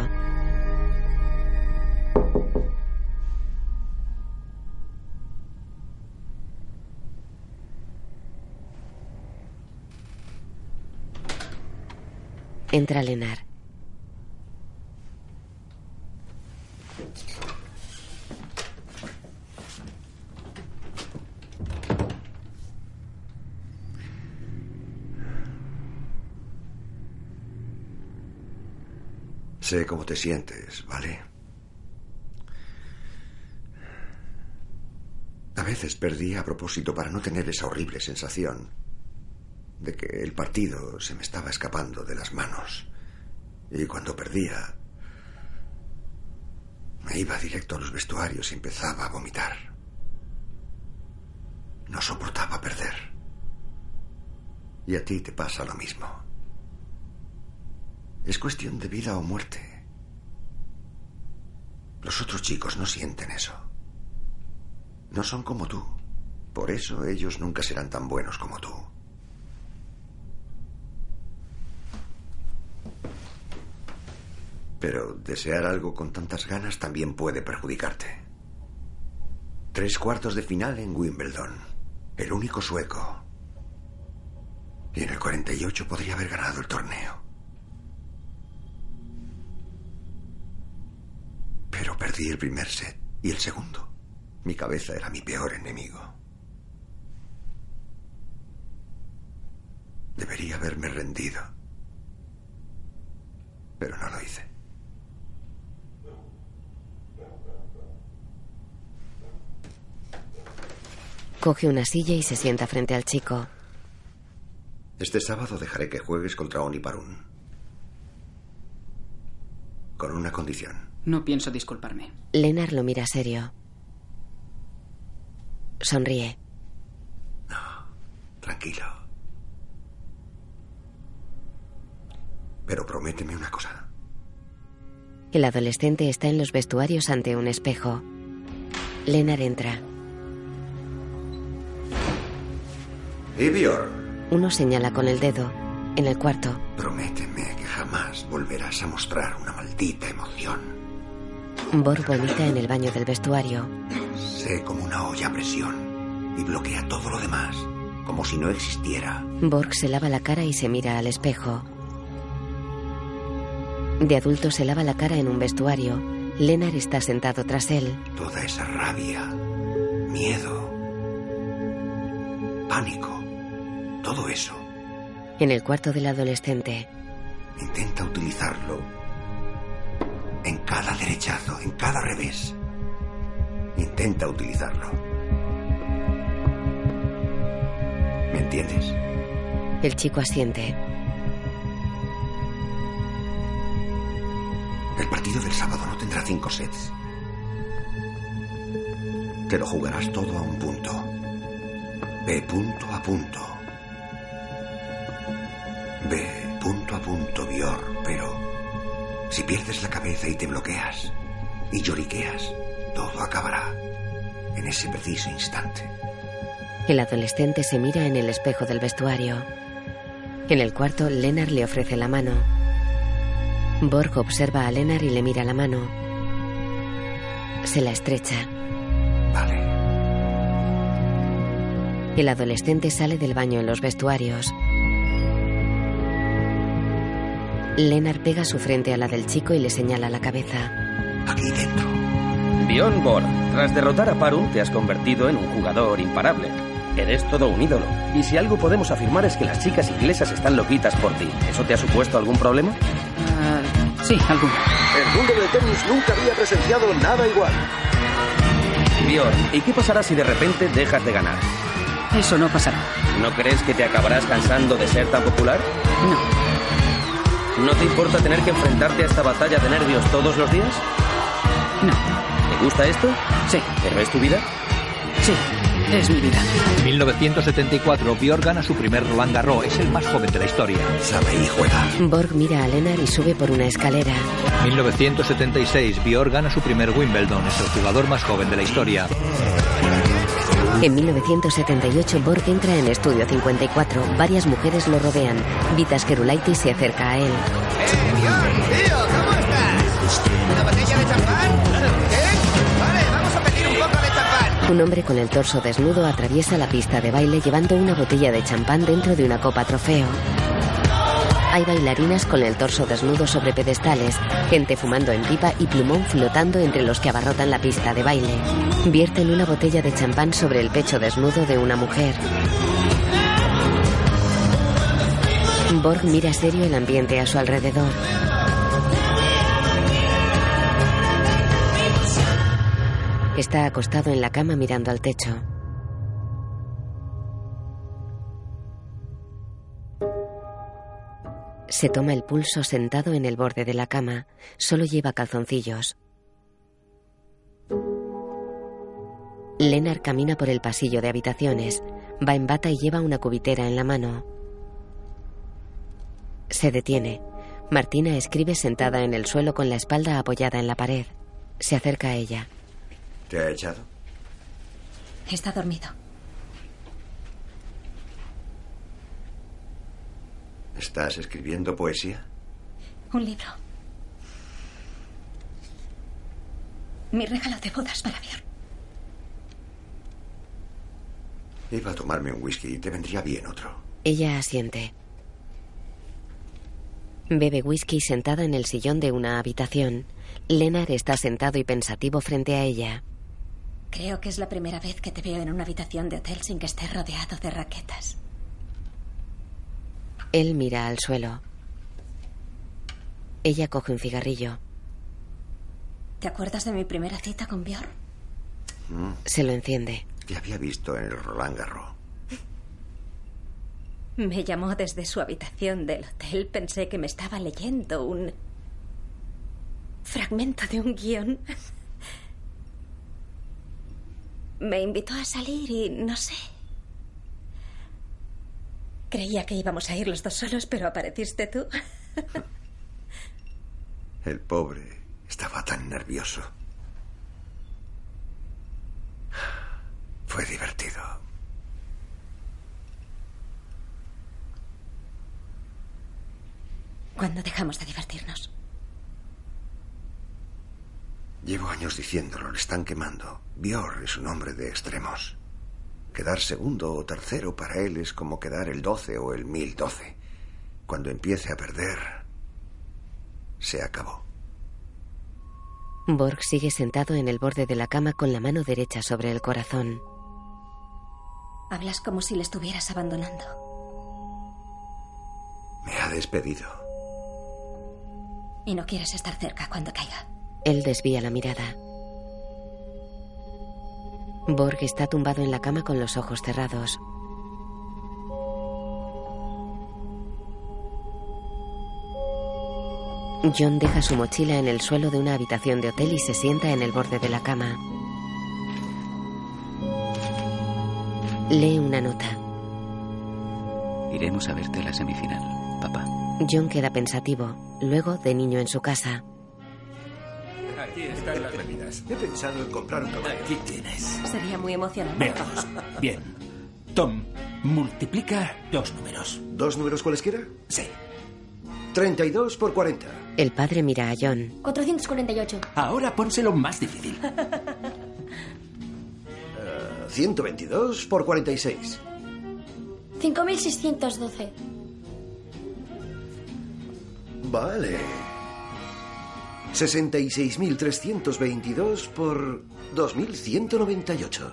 Entra Lennart. Sé cómo te sientes, ¿vale? A veces perdí a propósito para no tener esa horrible sensación de que el partido se me estaba escapando de las manos. Y cuando perdía, me iba directo a los vestuarios y empezaba a vomitar. No soportaba perder. Y a ti te pasa lo mismo. Es cuestión de vida o muerte. Los otros chicos no sienten eso. No son como tú. Por eso ellos nunca serán tan buenos como tú. Pero desear algo con tantas ganas también puede perjudicarte. Tres cuartos de final en Wimbledon. El único sueco. Y en el 48 podría haber ganado el torneo. Pero perdí el primer set y el segundo. Mi cabeza era mi peor enemigo. Debería haberme rendido. Pero no lo hice. Coge una silla y se sienta frente al chico. Este sábado dejaré que juegues contra Oni Parun. Con una condición. No pienso disculparme. Lennart lo mira serio. Sonríe. Tranquilo. Pero prométeme una cosa. El adolescente está en los vestuarios ante un espejo. Lenar entra. ¿Y Bjorn? Uno señala con el dedo. En el cuarto, Prométeme que jamás volverás a mostrar una maldita emoción. Borg vomita en el baño del vestuario. Sé como una olla a presión y bloquea todo lo demás, como si no existiera. Borg se lava la cara y se mira al espejo. De adulto se lava la cara en un vestuario. Lenar está sentado tras él. Toda esa rabia, miedo, pánico, todo eso, En el cuarto del adolescente, intenta utilizarlo en cada derechazo, en cada revés. Intenta utilizarlo. ¿Me entiendes? el chico asiente. El partido del sábado no tendrá cinco sets. Te lo jugarás todo a un punto. Ve punto a punto. Ve punto a punto, Bior, pero si pierdes la cabeza y te bloqueas y lloriqueas, todo acabará en ese preciso instante. El adolescente se mira en el espejo del vestuario. En el cuarto, Lenar le ofrece la mano. Borg observa a Lenar y le mira la mano. Se la estrecha. Vale. El adolescente sale del baño en los vestuarios. Lenar pega su frente a la del chico y le señala la cabeza. Aquí dentro. Bjorn Borg, tras derrotar a Parun te has convertido en un jugador imparable. Eres todo un ídolo. Y si algo podemos afirmar es que las chicas inglesas están loquitas por ti. ¿Eso te ha supuesto algún problema? Ah, sí, alguno. El mundo del tenis nunca había presenciado nada igual. Bjorn, ¿y qué pasará si de repente dejas de ganar? Eso no pasará. ¿No crees que te acabarás cansando de ser tan popular? No. ¿No te importa tener que enfrentarte a esta batalla de nervios todos los días? No. ¿Te gusta esto? Sí. ¿Pero es tu vida? Sí, es mi vida. 1974, Björk gana su primer Roland Garros. Es el más joven de la historia. Sabe y juega. Borg mira a Lenar y sube por una escalera. 1976, Björk gana su primer Wimbledon. Es el jugador más joven de la historia. En 1978, Borg entra en Estudio 54. Varias mujeres lo rodean. Vitas Kerulaitis se acerca a él. Tío, ¿cómo estás? ¿Una botella de champán? ¿Eh? Vale, vamos a pedir un poco de champán. Un hombre con el torso desnudo atraviesa la pista de baile llevando una botella de champán dentro de una copa trofeo. Hay bailarinas con el torso desnudo sobre pedestales, gente fumando en pipa y plumón flotando entre los que abarrotan la pista de baile. Vierten una botella de champán sobre el pecho desnudo de una mujer. Borg mira serio el ambiente a su alrededor. Está acostado en la cama mirando al techo. Se toma el pulso sentado en el borde de la cama. Solo lleva calzoncillos. Leonard camina por el pasillo de habitaciones. Va en bata y lleva una cubitera en la mano. Se detiene. Martina escribe sentada en el suelo con la espalda apoyada en la pared. Se acerca a ella. ¿Te ha echado? Está dormido. ¿Estás escribiendo poesía? Un libro. Mi regalo de bodas para ver. Iba a tomarme un whisky y te vendría bien otro. Ella asiente. Bebe whisky sentada en el sillón de una habitación. Leonard está sentado y pensativo frente a ella. Creo que es la primera vez que te veo en una habitación de hotel sin que estés rodeado de raquetas. Él mira al suelo. Ella coge un cigarrillo. ¿Te acuerdas de mi primera cita con Bjorn? Mm, Se lo enciende. Te había visto en el Roland Garros. Me llamó desde su habitación del hotel. Pensé que me estaba leyendo un fragmento de un guion. (laughs) Me invitó a salir y no sé. Creía que íbamos a ir los dos solos, pero apareciste tú. (laughs) El pobre estaba tan nervioso. Fue divertido. ¿Cuándo dejamos de divertirnos? Llevo años diciéndolo, le están quemando. Bior es un hombre de extremos. Quedar segundo o tercero para él es como quedar el 12 o el 1012. Cuando empiece a perder, se acabó. Borg sigue sentado en el borde de la cama con la mano derecha sobre el corazón. Hablas como si le estuvieras abandonando. Me ha despedido. Y no quieres estar cerca cuando caiga. Él desvía la mirada. Borg está tumbado en la cama con los ojos cerrados. John deja su mochila en el suelo de una habitación de hotel y se sienta en el borde de la cama. Lee una nota. Iremos a verte a la semifinal, papá. John queda pensativo. Luego, de niño en su casa. Aquí están las bebidas. He pensado en comprar un caballo. Aquí tienes. Sería muy emocionante. Veamos. Bien. Tom, multiplica dos números. ¿Dos números cualesquiera? Sí. 32 por 40. El padre mira a John. 448. Ahora pónselo más difícil. Eh, 122 por 46. 5612. Vale. 66.322 por 2.198.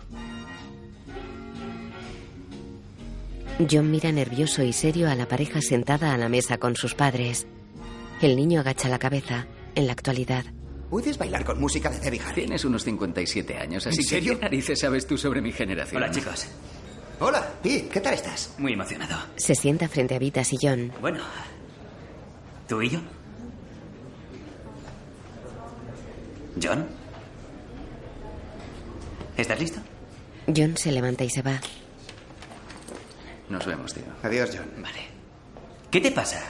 John mira nervioso y serio a la pareja sentada a la mesa con sus padres. El niño agacha la cabeza. En la actualidad, ¿Puedes bailar con música de Debbie Harry? Tienes unos 57 años, así ¿En que serio? ¿qué narices sabes tú sobre mi generación? Hola, chicos. Hola, Pete, ¿qué tal estás? Muy emocionado. se sienta frente a Vitas y John. Bueno, ¿tú y yo? ¿John? ¿Estás listo? John se levanta y se va. Nos vemos, tío. Adiós, John. Vale. ¿Qué te pasa?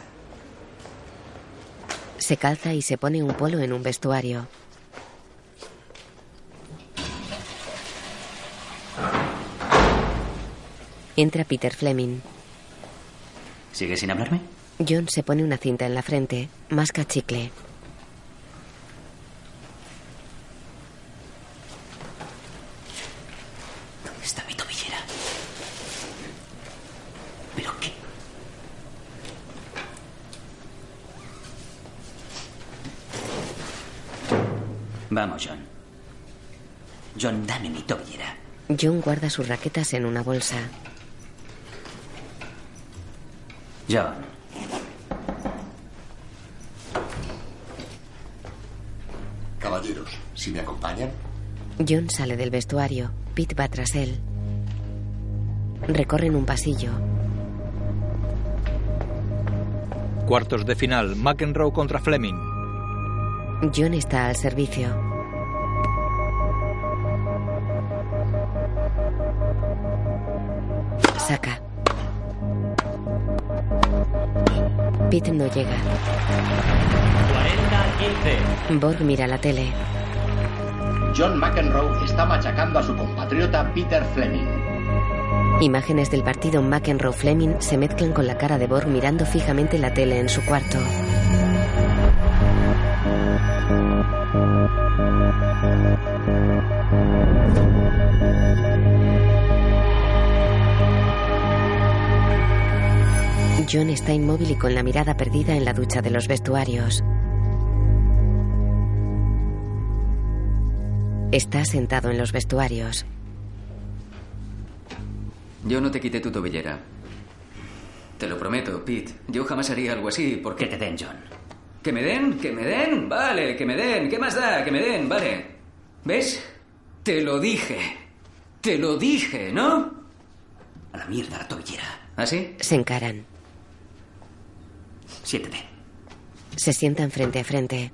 Se calza y se pone un polo en un vestuario. Entra Peter Fleming. ¿Sigues sin hablarme? John se pone una cinta en la frente, masca chicle. ¿Dónde está mi tobillera? ¿Pero qué? Vamos, John. John, dame mi tobillera. John guarda sus raquetas en una bolsa. John. Caballeros, si me acompañan. John sale del vestuario. Pete va tras él. Recorren un pasillo. Cuartos de final, McEnroe contra Fleming. John está al servicio. Pete no llega. 40-15. Borg mira la tele. John McEnroe está machacando a su compatriota Peter Fleming. Imágenes del partido McEnroe-Fleming se mezclan con la cara de Borg mirando fijamente la tele en su cuarto. John está inmóvil y con la mirada perdida en la ducha de los vestuarios. Está sentado en los vestuarios. Yo no te quité tu tobillera. Te lo prometo, Pete. Yo jamás haría algo así porque... Que te den, John. ¿Que me den? ¿Que me den? Vale, que me den. ¿Qué más da? Que me den, vale. ¿Ves? Te lo dije. Te lo dije, ¿no? A la mierda la tobillera. ¿Ah, sí? Se encaran. Siéntete. Se sientan frente a frente.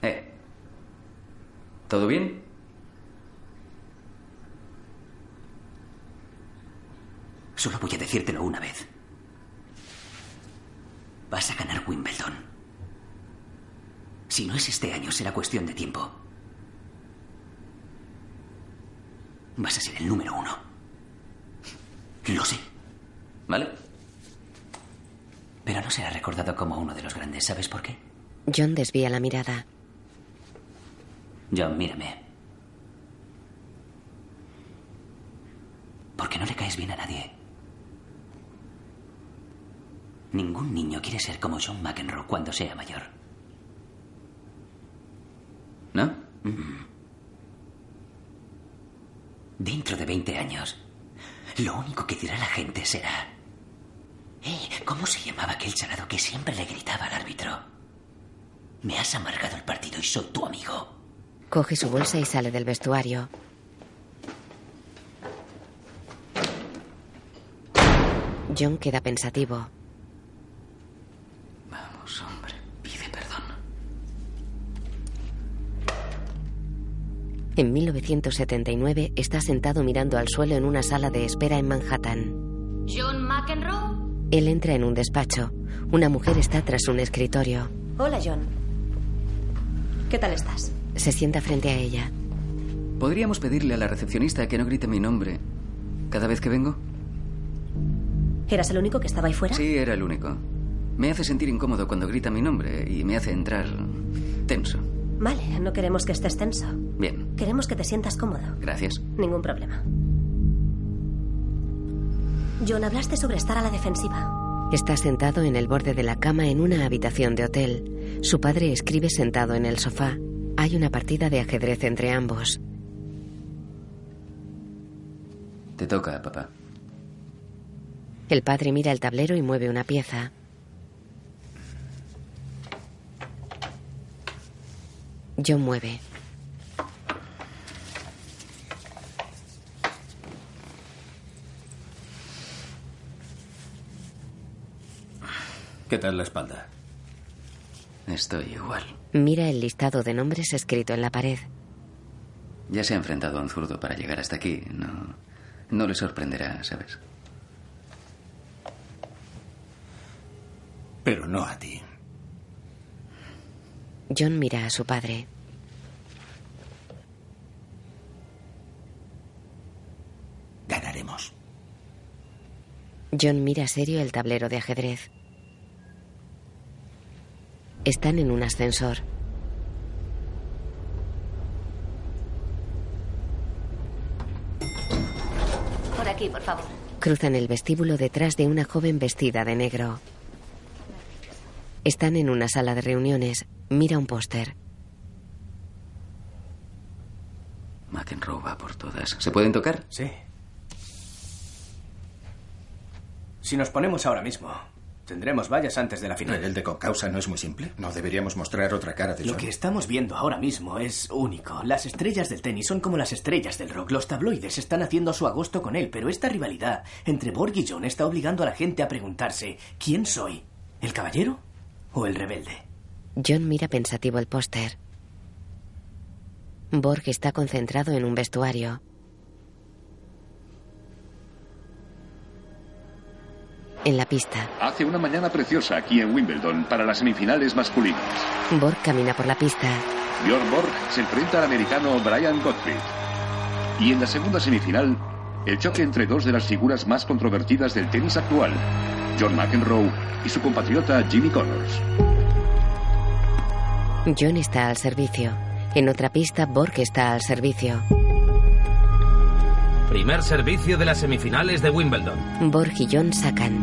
Eh. ¿Todo bien? Solo voy a decírtelo una vez. Vas a ganar Wimbledon. Si no es este año, será cuestión de tiempo. Vas a ser el número uno. Lo sé. ¿Vale? Pero no será recordado como uno de los grandes. ¿Sabes por qué? John desvía la mirada. John, mírame. Porque no le caes bien a nadie. Ningún niño quiere ser como John McEnroe cuando sea mayor. ¿No? Mm. Dentro de 20 años, lo único que dirá la gente será... "Eh, ¿Cómo se llamaba aquel charado que siempre le gritaba al árbitro? Me has amargado el partido y soy tu amigo. Coge su bolsa y sale del vestuario. John queda pensativo. Vamos, hombre, pide perdón. En 1979 está sentado mirando al suelo en una sala de espera en Manhattan. ¿John McEnroe? Él entra en un despacho. Una mujer está tras un escritorio. Hola, John. ¿Qué tal estás? Se sienta frente a ella. ¿Podríamos pedirle a la recepcionista que no grite mi nombre cada vez que vengo? ¿Eras el único que estaba ahí fuera? Sí, era el único. Me hace sentir incómodo cuando grita mi nombre y me hace entrar tenso. Vale, no queremos que estés tenso. Bien, Queremos que te sientas cómodo. gracias. Ningún problema. John, hablaste sobre estar a la defensiva. Está sentado en el borde de la cama en una habitación de hotel. Su padre escribe sentado en el sofá. Hay una partida de ajedrez entre ambos. Te toca, papá. El padre mira el tablero y mueve una pieza. John mueve. ¿Qué tal la espalda? Estoy igual. Mira el listado de nombres escrito en la pared. Ya se ha enfrentado a un zurdo para llegar hasta aquí. No, no le sorprenderá, ¿sabes? Pero no a ti. John mira a su padre. Ganaremos. John mira serio el tablero de ajedrez. Están en un ascensor. Por aquí, por favor. Cruzan el vestíbulo detrás de una joven vestida de negro. Están en una sala de reuniones. Mira un póster. McEnroe va por todas. ¿Se pueden tocar? Sí. Si nos ponemos ahora mismo, tendremos vallas antes de la final. El de Concausa no es muy simple. No deberíamos mostrar otra cara de Lo John. que estamos viendo ahora mismo es único. Las estrellas del tenis son como las estrellas del rock. Los tabloides están haciendo su agosto con él, pero esta rivalidad entre Borg y John está obligando a la gente a preguntarse, ¿quién soy? ¿El caballero o el rebelde? John mira pensativo el póster. Borg está concentrado en un vestuario. En la pista, Hace una mañana preciosa aquí en Wimbledon para las semifinales masculinas. Borg camina por la pista. Bjorn Borg se enfrenta al americano Brian Gottfried. Y en la segunda semifinal, el choque entre dos de las figuras más controvertidas del tenis actual, John McEnroe y su compatriota Jimmy Connors. John está al servicio. En otra pista, Borg está al servicio. Primer servicio de las semifinales de Wimbledon. Borg y John sacan.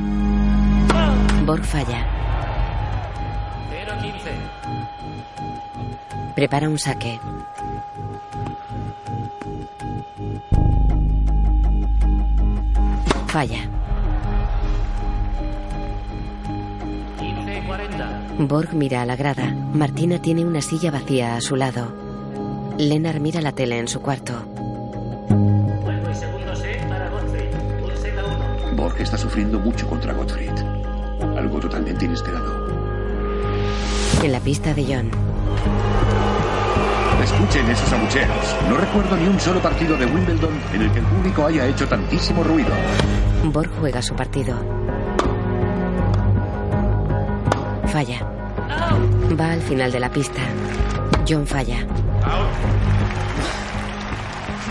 Borg falla. 0-15. Prepara un saque. Falla. 15-40. Borg mira a la grada. Martina tiene una silla vacía a su lado. Lennart mira la tele en su cuarto. Borg está sufriendo mucho contra Gottfried. Algo totalmente inesperado. En la pista de John. Escuchen esos abucheos. No recuerdo ni un solo partido de Wimbledon en el que el público haya hecho tantísimo ruido. Borg juega su partido. Falla. Va al final de la pista. John falla.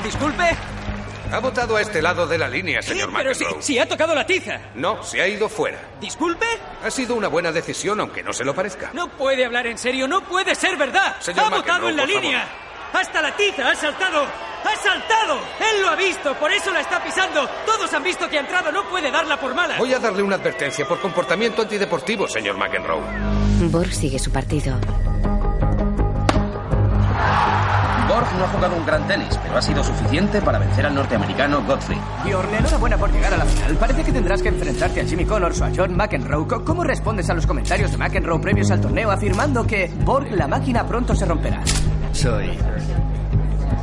Disculpe. Ha votado a este lado de la línea, señor Pero si, si ha tocado la tiza. No, se ha ido fuera. Disculpe. Ha sido una buena decisión, aunque no se lo parezca. No puede hablar en serio, no puede ser verdad. Señor ha votado en la favor. línea. Hasta la tiza ha saltado. ¡Ha saltado! Él lo ha visto, por eso la está pisando. Todos han visto que ha entrado, no puede darla por mala. Voy a darle una advertencia por comportamiento antideportivo, señor McEnroe. Borg sigue su partido. Borg no ha jugado un gran tenis, pero ha sido suficiente para vencer al norteamericano Godfrey. Bjorn, enhorabuena por llegar a la final. Parece que tendrás que enfrentarte a Jimmy Connors o a John McEnroe. Co- ¿Cómo respondes a los comentarios de McEnroe previos al torneo afirmando que Borg, la máquina, pronto se romperá? Soy.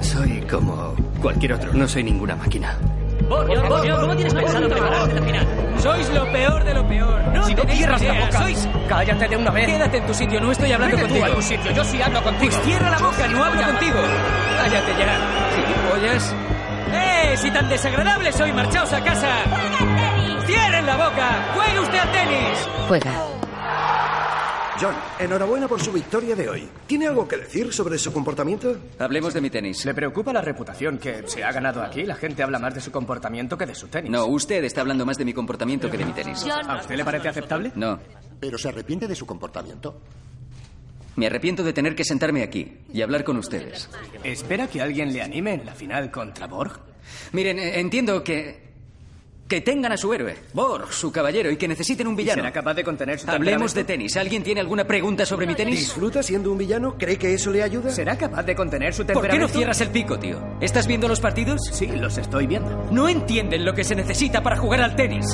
Soy como cualquier otro. No soy ninguna máquina. ¿Cómo tienes pensado prepararte la final? Sois lo peor de lo peor. No Si no cierras la idea, boca, sois... cállate de una vez. Quédate en tu sitio, no estoy hablando Vete tú contigo. a tu sitio, yo sí hablo contigo. Pues cierra la boca, no hablo contigo. Cállate ya. ¿Gilipollas? ¡Eh! Si tan desagradable soy, marchaos a casa. ¡Cierren la boca! ¡Juegue usted al tenis! Juega. John, enhorabuena por su victoria de hoy. ¿Tiene algo que decir sobre su comportamiento? Hablemos de mi tenis. ¿Le preocupa la reputación que se ha ganado aquí? La gente habla más de su comportamiento que de su tenis. No, usted está hablando más de mi comportamiento que de mi tenis. ¿A usted le parece aceptable? No. ¿Pero se arrepiente de su comportamiento? Me arrepiento de tener que sentarme aquí y hablar con ustedes. ¿Espera que alguien le anime en la final contra Borg? Miren, eh, entiendo que. Que tengan a su héroe, Borg, su caballero, y que necesiten un ¿Y villano. será capaz de contener su Hablemos de temperamento? tenis. ¿Alguien tiene alguna pregunta sobre mi tenis? ¿Disfruta siendo un villano? ¿Cree que eso le ayuda? ¿Será capaz de contener su ¿Por qué temperamento? no cierras el pico, tío? ¿Estás viendo los partidos? Sí, los estoy viendo. No entienden lo que se necesita para jugar al tenis.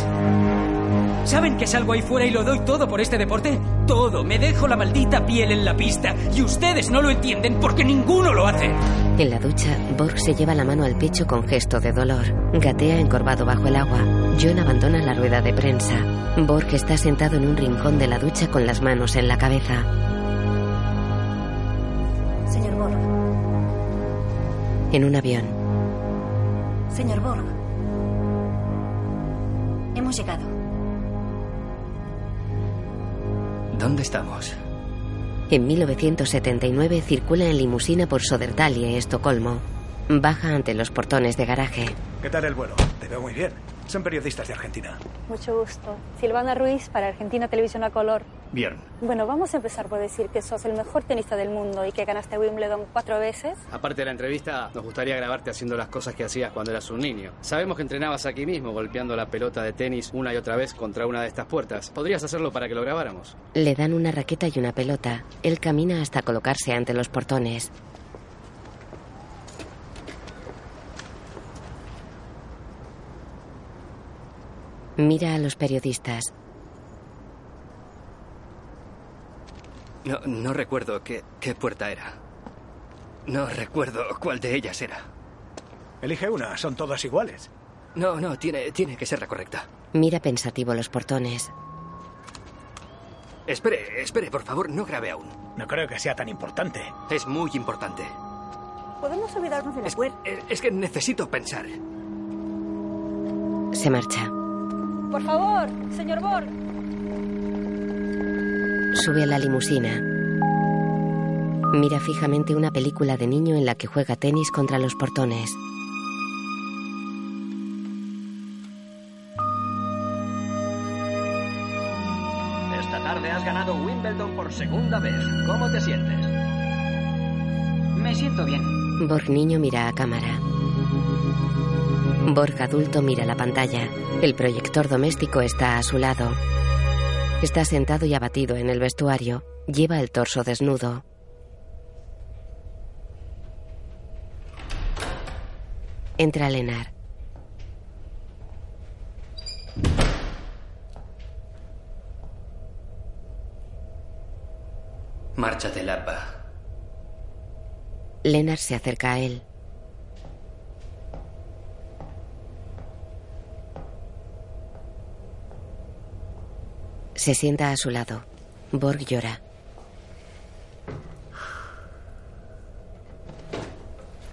¿Saben que salgo ahí fuera y lo doy todo por este deporte? Todo. Me dejo la maldita piel en la pista. Y ustedes no lo entienden porque ninguno lo hace. En la ducha, Borg se lleva la mano al pecho con gesto de dolor. Gatea encorvado bajo el agua. John abandona la rueda de prensa. Borg está sentado en un rincón de la ducha con las manos en la cabeza. Señor Borg. En un avión. Señor Borg. Hemos llegado. ¿Dónde estamos? En 1979 circula en limusina por Södertalje, Estocolmo. Baja ante los portones de garaje. ¿Qué tal el vuelo? Te veo muy bien. Son periodistas de Argentina. Mucho gusto. Silvana Ruiz para Argentina Televisión a Color. Bien. Bueno, vamos a empezar por decir que sos el mejor tenista del mundo y que ganaste Wimbledon cuatro veces. Aparte de la entrevista, nos gustaría grabarte haciendo las cosas que hacías cuando eras un niño. Sabemos que entrenabas aquí mismo, golpeando la pelota de tenis una y otra vez contra una de estas puertas. ¿Podrías hacerlo para que lo grabáramos? Le dan una raqueta y una pelota. Él camina hasta colocarse ante los portones. Mira a los periodistas. No, no recuerdo qué, qué puerta era. No recuerdo cuál de ellas era. Elige una, son todas iguales. No, no, tiene, tiene que ser la correcta. Mira pensativo los portones. Espere, espere, por favor, no grabe aún. No creo que sea tan importante. Es muy importante. Podemos olvidarnos de la puerta. Es, es que necesito pensar. Se marcha. Por favor, señor Borg. Sube a la limusina. Mira fijamente una película de niño en la que juega tenis contra los portones. Esta tarde has ganado Wimbledon por segunda vez. ¿Cómo te sientes? Me siento bien. Borg niño mira a cámara. Borg adulto mira la pantalla. El proyector doméstico está a su lado. Está sentado y abatido en el vestuario. Lleva el torso desnudo. Entra Lenar. Márchate, Lapa. Lenar se acerca a él. Se sienta a su lado. Borg llora.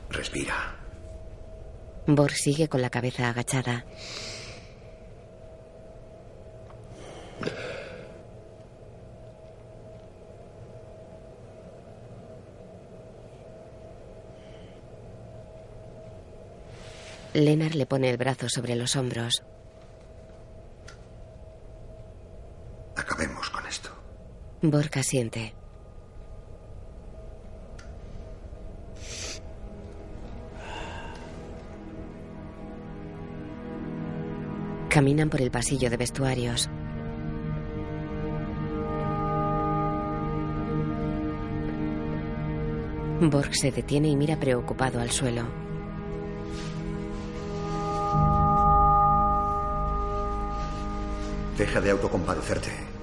Respira. Borg sigue con la cabeza agachada. Lennart le pone el brazo sobre los hombros. Borg asiente. Caminan por el pasillo de vestuarios. Borg se detiene y mira preocupado al suelo. Deja de autocompadecerte.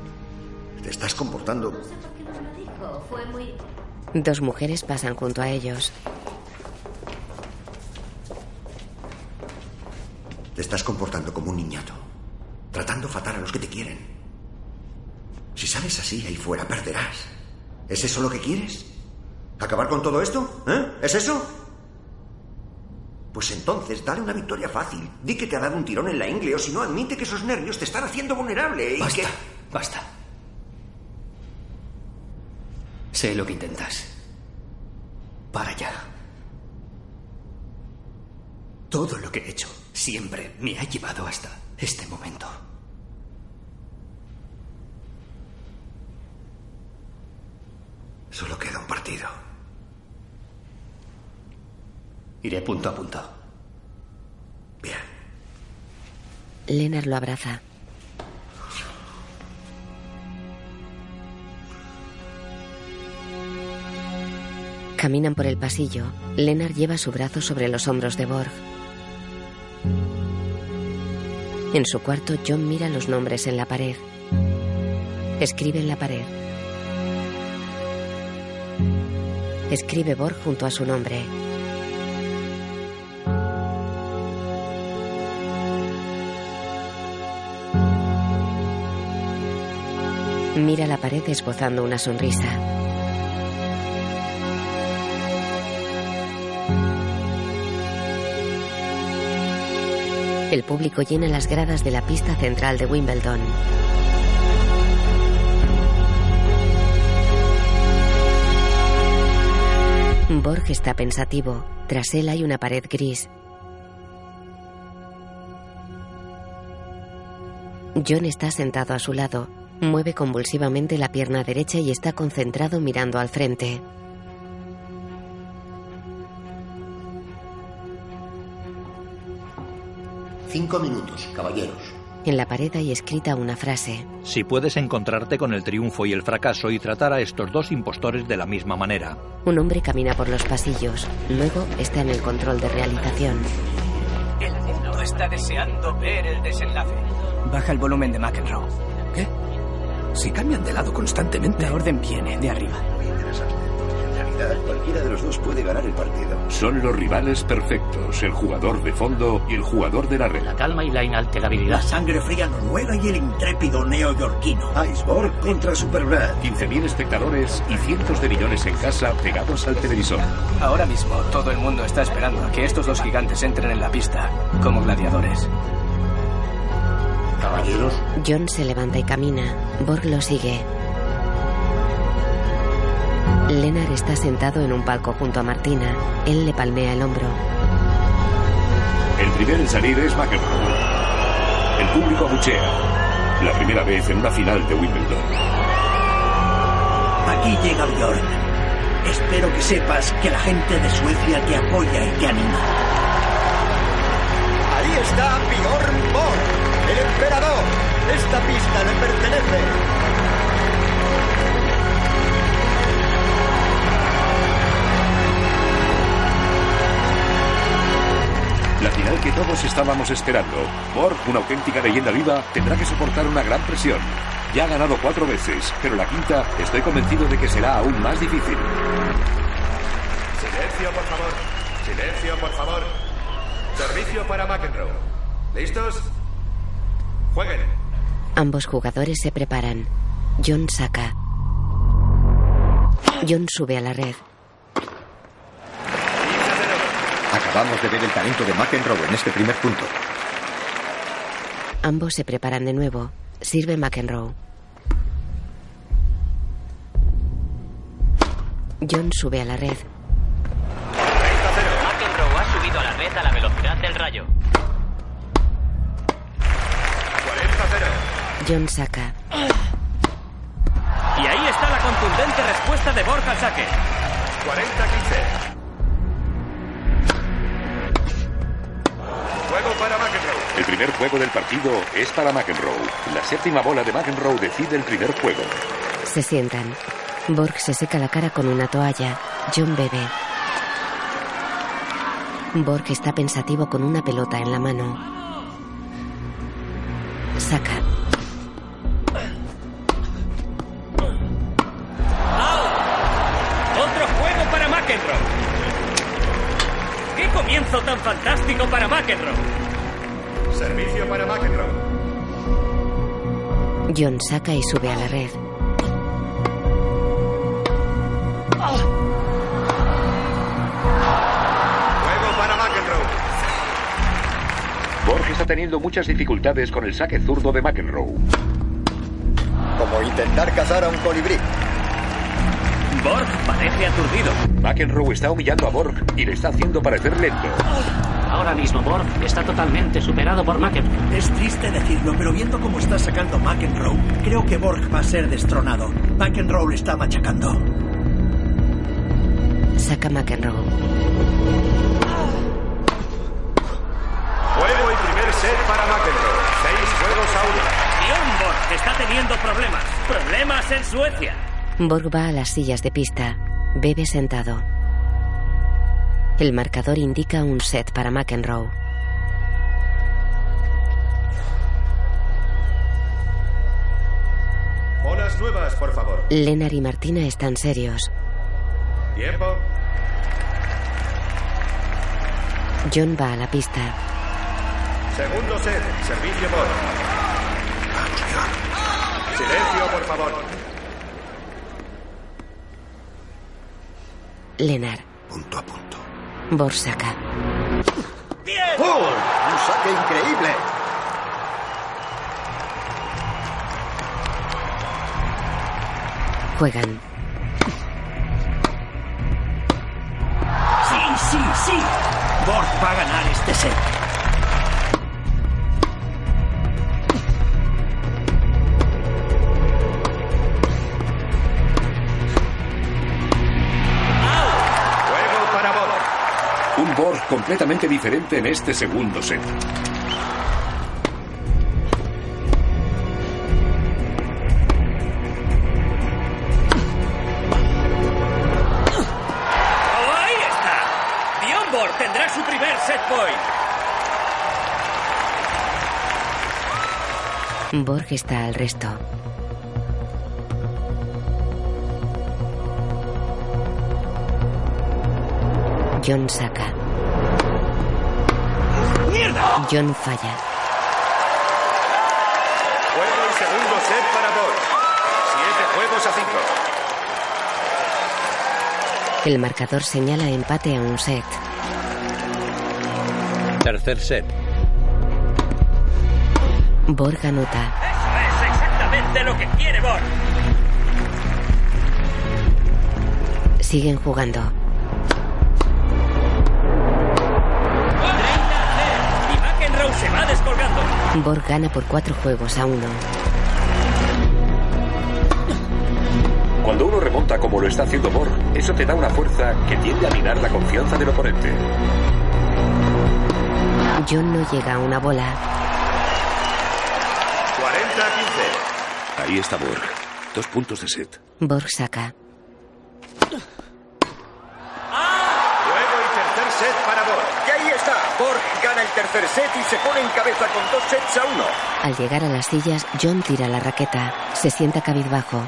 Estás comportando. Dijo, fue muy... Dos mujeres pasan junto a ellos. Te estás comportando como un niñato. Tratando fatal a los que te quieren. Si sales así ahí fuera, perderás. ¿Es eso lo que quieres? ¿Acabar con todo esto? ¿Eh? ¿Es eso? Pues entonces, dale una victoria fácil. Di que te ha dado un tirón en la ingle, o si no, admite que esos nervios te están haciendo vulnerable y Basta, que... basta. Sé lo que intentas. Para ya. Todo lo que he hecho siempre me ha llevado hasta este momento. Solo queda un partido. Iré punto a punto. Lennart lo abraza. Caminan por el pasillo. Lennart lleva su brazo sobre los hombros de Borg. En su cuarto, John mira los nombres en la pared. Escribe en la pared. Escribe Borg junto a su nombre. Mira la pared esbozando una sonrisa. El público llena las gradas de la pista central de Wimbledon. Borg está pensativo. Tras él hay una pared gris. John está sentado a su lado. Mueve convulsivamente la pierna derecha y está concentrado mirando al frente. Cinco minutos, caballeros. En la pared hay escrita una frase. Si puedes encontrarte con el triunfo y el fracaso y tratar a estos dos impostores de la misma manera. Un hombre camina por los pasillos. Luego está en el control de realización. El mundo está deseando ver el desenlace. Baja el volumen de McEnroe. ¿Qué? Si cambian de lado constantemente. La orden viene de arriba. En realidad, cualquiera de los dos puede ganar el partido. Son los rivales perfectos, el jugador de fondo y el jugador de la red. La calma y la inalterabilidad. La sangre fría noruega y el intrépido neoyorquino. Iceborg contra Superbrad. 15.000 espectadores y cientos de millones en casa pegados al televisor. Ahora mismo todo el mundo está esperando a que estos dos gigantes entren en la pista como gladiadores. Caballeros, John se levanta y camina. Borg lo sigue. Lennart está sentado en un palco junto a Martina. Él le palmea el hombro. El primero en salir es McEnroe. El público abuchea. La primera vez en una final de Wimbledon. Aquí llega Bjorn. Espero que sepas que la gente de Suecia te apoya y te anima. Ahí está Bjorn Borg, el emperador. Esta pista le pertenece. La final que todos estábamos esperando. Borg, una auténtica leyenda viva, tendrá que soportar una gran presión. Ya ha ganado cuatro veces, pero la quinta estoy convencido de que será aún más difícil. Silencio, por favor. Silencio, por favor. Servicio para McEnroe. ¿Listos? Jueguen. Ambos jugadores se preparan. John saca. John sube a la red. Acabamos de ver el talento de McEnroe en este primer punto. Ambos se preparan de nuevo. Sirve McEnroe. John sube a la red. McEnroe ha subido a la red a la velocidad del rayo. John saca. Y ahí está la contundente respuesta de Borja al saque. 40-15. Juego para McEnroe. El primer juego del partido es para McEnroe. La séptima bola de McEnroe decide el primer juego. Se sientan. Borg se seca la cara con una toalla. John bebe. Borg está pensativo con una pelota en la mano. Saca. McEnroe. ¡Qué comienzo tan fantástico para McEnroe! Servicio para McEnroe. John saca y sube a la red. Juego para McEnroe. Borg está teniendo muchas dificultades con el saque zurdo de McEnroe. Como intentar cazar a un colibrí. Borg parece aturdido. McEnroe está humillando a Borg y le está haciendo parecer lento. Ahora mismo Borg está totalmente superado por McEnroe. Es triste decirlo, pero viendo cómo está sacando McEnroe, creo que Borg va a ser destronado. McEnroe le está machacando. Saca McEnroe. Juego y primer set para McEnroe. Seis juegos a uno. Bjorn Borg está teniendo problemas. Problemas en Suecia. Borg va a las sillas de pista. Bebe sentado. El marcador indica un set para McEnroe. Bolas nuevas, por favor. Lennart y Martina están serios. Tiempo. John va a la pista. Segundo set. Servicio por. Silencio, por favor. Lennart. Punto a punto. Borg saca. ¡Oh! ¡Un saque increíble! Juegan. Sí, sí, sí. Borg va a ganar este set. Completamente diferente en este segundo set. ¡Oh, ahí está! Bjorn Borg tendrá su primer set point. Borg está al resto. John saca. John falla. Juego y segundo set para Borg. Siete juegos a cinco. El marcador señala empate a un set. Tercer set. Borg anota. Eso es exactamente lo que quiere Borg. Siguen jugando. Borg gana por cuatro juegos a uno. Cuando uno remonta como lo está haciendo Borg, eso te da una fuerza que tiende a minar la confianza del oponente. John no llega a una bola. 40-15. Ahí está Borg. Dos puntos de set. Borg saca. Juego y tercer set para Borg. Y ahí está. Borg gana el tercer set y se pone en cabeza con dos sets a uno. Al llegar a las sillas, John tira la raqueta. Se sienta cabizbajo.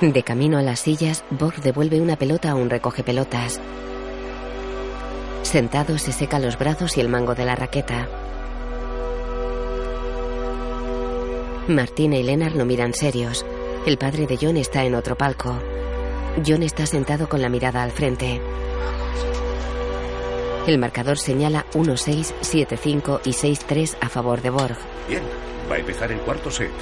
De camino a las sillas, Borg devuelve una pelota a un recogepelotas. Sentado, se seca los brazos y el mango de la raqueta. Martina y Lennart lo miran serios. El padre de John está en otro palco. John está sentado con la mirada al frente. El marcador señala 1-6, 7-5 y 6-3 a favor de Borg. Bien, va a empezar el cuarto set.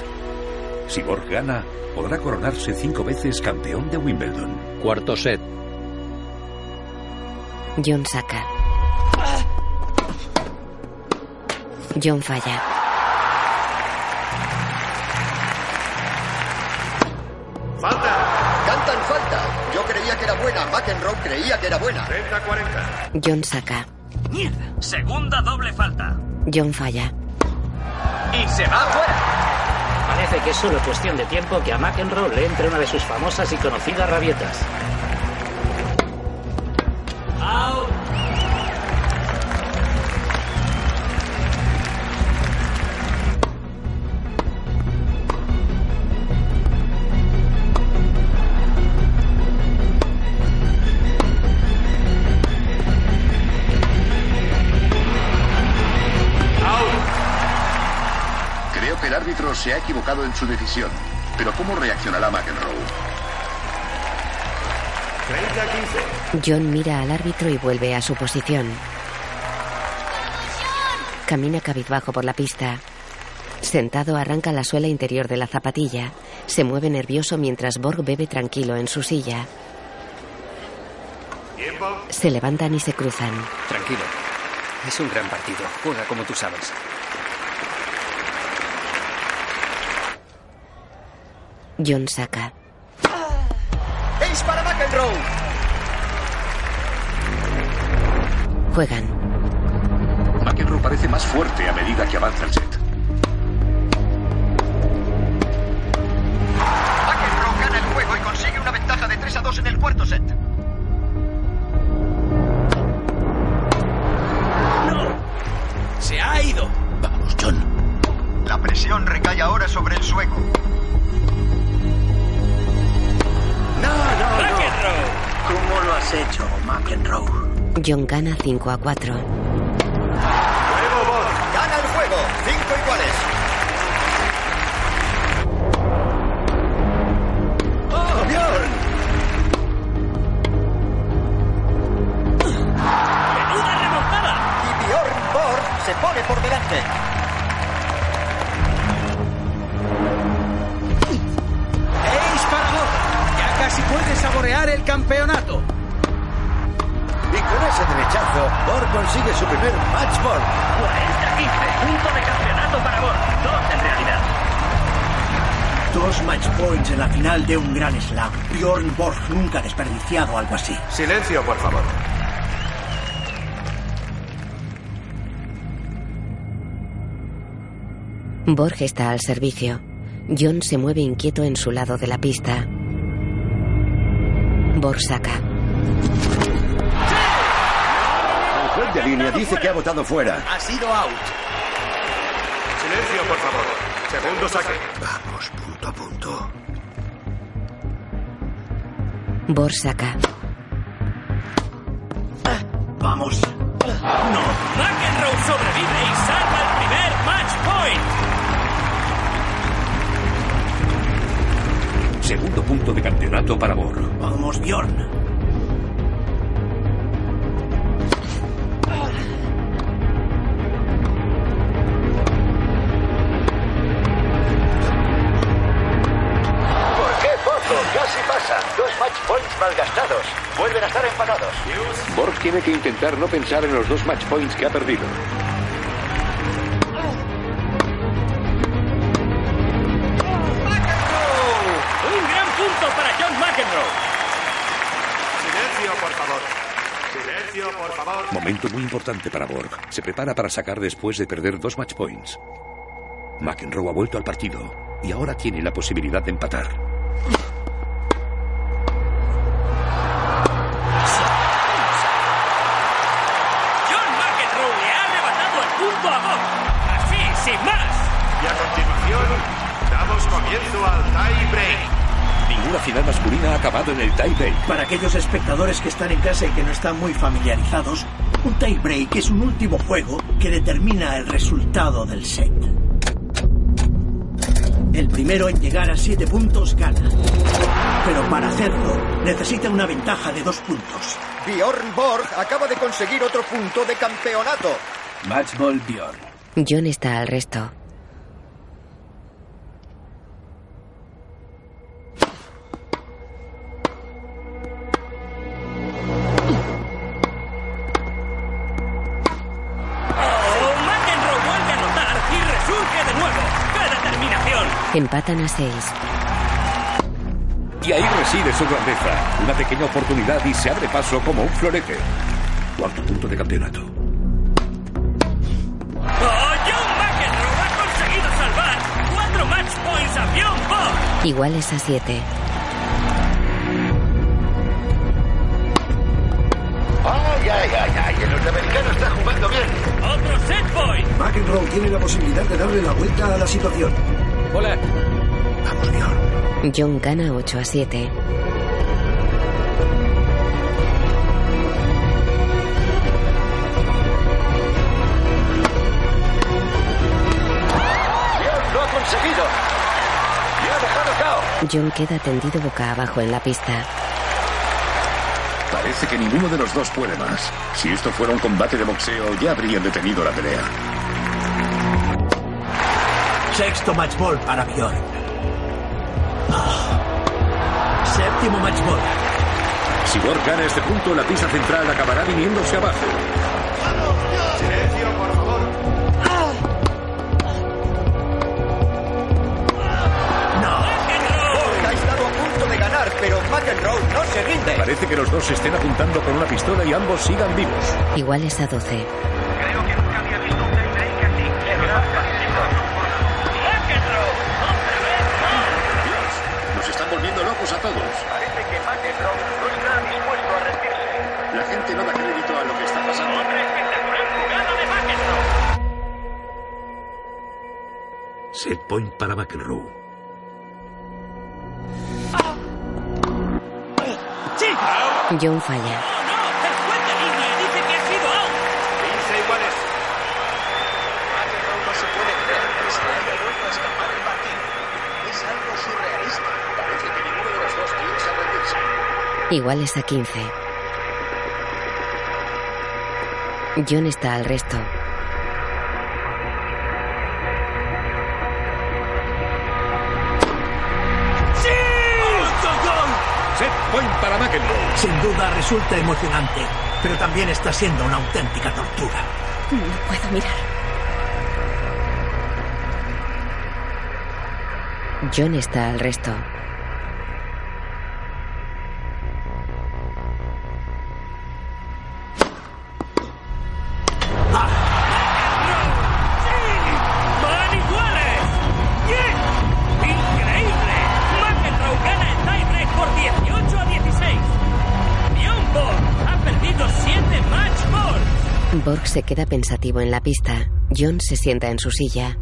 Si Borg gana, podrá coronarse cinco veces campeón de Wimbledon. Cuarto set. John saca. John falla. Buena. McEnroe creía que era buena. 30-40. John saca. ¡Mierda! Segunda doble falta. John falla. Y se va fuera. Parece que es solo cuestión de tiempo que a McEnroe le entre una de sus famosas y conocidas rabietas. Se ha equivocado en su decisión. Pero ¿cómo reaccionará McEnroe? 30-15. John mira al árbitro y vuelve a su posición. Camina cabizbajo por la pista. Sentado arranca la suela interior de la zapatilla. Se mueve nervioso mientras Borg bebe tranquilo en su silla. Tiempo. Se levantan y se cruzan. Tranquilo. Es un gran partido. Juega como tú sabes. John saca. ¡Ace para McEnroe! Juegan. McEnroe parece más fuerte a medida que avanza el set. McEnroe gana el juego y consigue una ventaja de 3 a 2 en el cuarto set. Se ha ido. Vamos, John. La presión recae ahora sobre el sueco. No, no, no. ¿Cómo lo has hecho, McEnroe? John gana 5 a 4. Gana el juego. Cinco iguales. Su primer match ball. 40-15. Punto de campeonato para Borg. Dos en realidad. Dos match points en la final de un gran slam. Bjorn Borg nunca ha desperdiciado algo así. Silencio, por favor. Borg está al servicio. John se mueve inquieto en su lado de la pista. Borg saca. De línea dice que ha votado fuera. Ha sido out. Silencio, por favor. Segundo saque. Vamos, punto a punto. Borg saca. Vamos. No. McEnroe sobrevive y salva el primer match point. Segundo punto de campeonato para Borg. Vamos, Bjorn. Malgastados. Vuelven a estar empatados. Borg tiene que intentar no pensar en los dos match points que ha perdido. Un gran punto para John McEnroe. Silencio, por favor. Silencio, por favor. Momento muy importante para Borg. Se prepara para sacar después de perder dos match points. McEnroe ha vuelto al partido y ahora tiene la posibilidad de empatar. Damos comienzo al tie break. Ninguna final masculina ha acabado en el tie break. Para aquellos espectadores que están en casa y que no están muy familiarizados, un tie break es un último juego que determina el resultado del set. El primero en llegar a siete puntos gana. Pero para hacerlo, necesita una ventaja de dos puntos. Bjorn Borg acaba de conseguir otro punto de campeonato. Matchball Bjorn. John está al resto. Empatan a 6. Y ahí reside su grandeza. Una pequeña oportunidad y se abre paso como un florete. Cuarto punto de campeonato. ¡Oh, John McEnroe ha conseguido salvar cuatro match points a Bjorn Borg! Iguales a 7. ¡Ay, ay, ay, ay! El norteamericano está jugando bien. ¡Otro set point! McEnroe tiene la posibilidad de darle la vuelta a la situación. Hola. Vamos, Bjorn. John gana 8 a 7. Bjorn lo ha conseguido. Y ha dejado cao. John queda tendido boca abajo en la pista. Parece que ninguno de los dos puede más. Si esto fuera un combate de boxeo, ya habrían detenido la pelea. Sexto match ball para Bjorn. Ah. Séptimo match ball. Si Borg gana este punto, la pista central acabará viniéndose abajo. Silencio, por favor. Borg ha estado a punto de ganar, pero McEnroe no se rinde. Parece que los dos se estén apuntando con una pistola y ambos sigan vivos. Iguales a 12. De los dos piensa rendirse. Iguales a 15. John está al resto. Sin duda resulta emocionante, pero también está siendo una auténtica tortura. No puedo mirar. John está al resto. Se queda pensativo en la pista. John se sienta en su silla.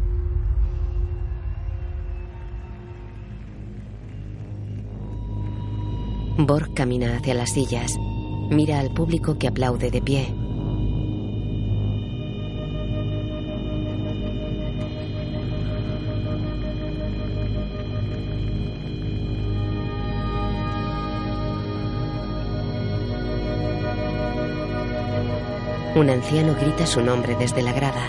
Borg camina hacia las sillas. Mira al público que aplaude de pie. Un anciano grita su nombre desde la grada.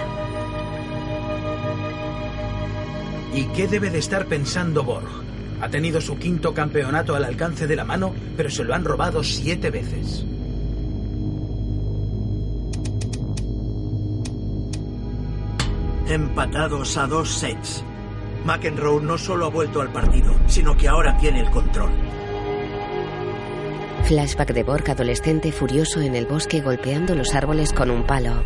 ¿Y qué debe de estar pensando Borg? Ha tenido su quinto campeonato al alcance de la mano, pero se lo han robado siete veces. Empatados a dos sets. McEnroe no solo ha vuelto al partido, sino que ahora tiene el control. Flashback de Borg adolescente furioso en el bosque golpeando los árboles con un palo.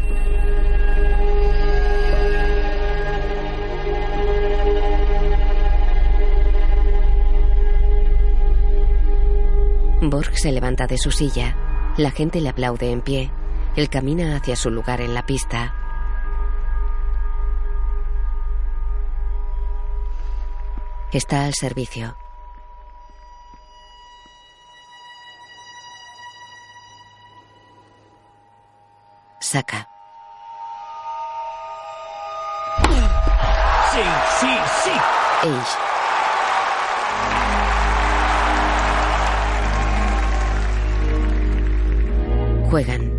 Borg se levanta de su silla. La gente le aplaude en pie. Él camina hacia su lugar en la pista. Está al servicio. Saca. Sí, sí, sí. Age. Juegan.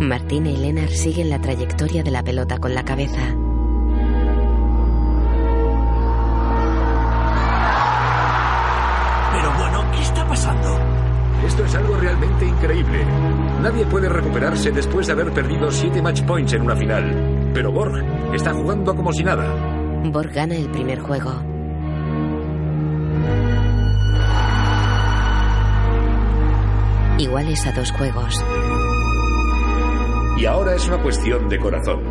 Martina y Lennart siguen la trayectoria de la pelota con la cabeza. Esto es algo realmente increíble. Nadie puede recuperarse después de haber perdido siete match points en una final. Pero Borg está jugando como si nada. Borg gana el primer juego. Iguales a dos juegos. Y ahora es una cuestión de corazón.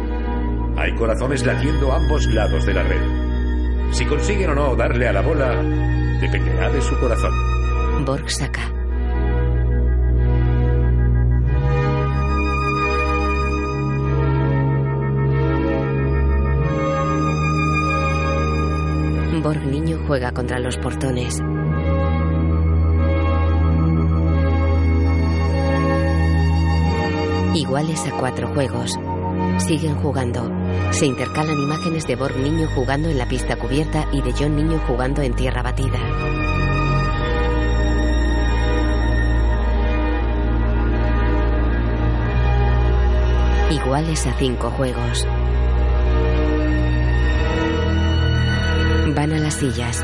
Hay corazones latiendo a ambos lados de la red. Si consiguen o no darle a la bola, dependerá de su corazón. Borg saca. Borg niño juega contra los portones. Iguales a cuatro juegos. Siguen jugando. Se intercalan imágenes de Borg niño jugando en la pista cubierta y de John niño jugando en tierra batida. Iguales a cinco juegos. Van a las sillas.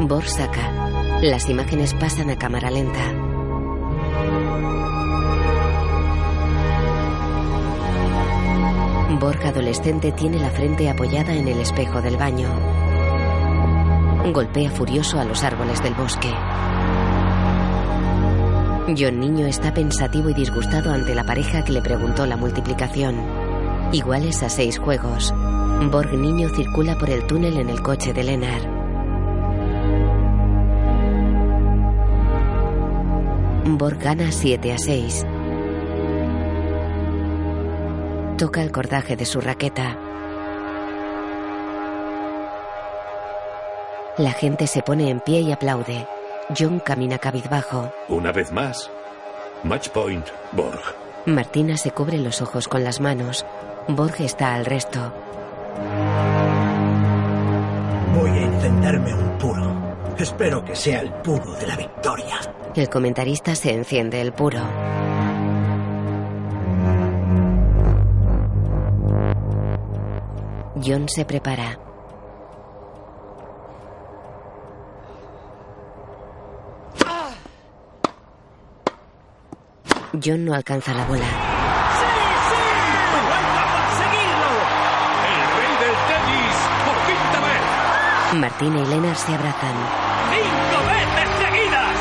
Borg saca. Las imágenes pasan a cámara lenta. Borg adolescente tiene la frente apoyada en el espejo del baño. Golpea furioso a los árboles del bosque. John niño está pensativo y disgustado ante la pareja que le preguntó la multiplicación. Iguales a seis juegos. Borg niño circula por el túnel en el coche de Lennart. Borg gana 7 a 6. Toca el cordaje de su raqueta. La gente se pone en pie y aplaude. John camina cabizbajo. Una vez más, match point Borg. Martina se cubre los ojos con las manos. Borg está al resto. Voy a encenderme un puro. Espero que sea el puro de la victoria. El comentarista se enciende el puro. John se prepara. John no alcanza la bola. Martina y Lennart se abrazan. ¡Cinco veces seguidas!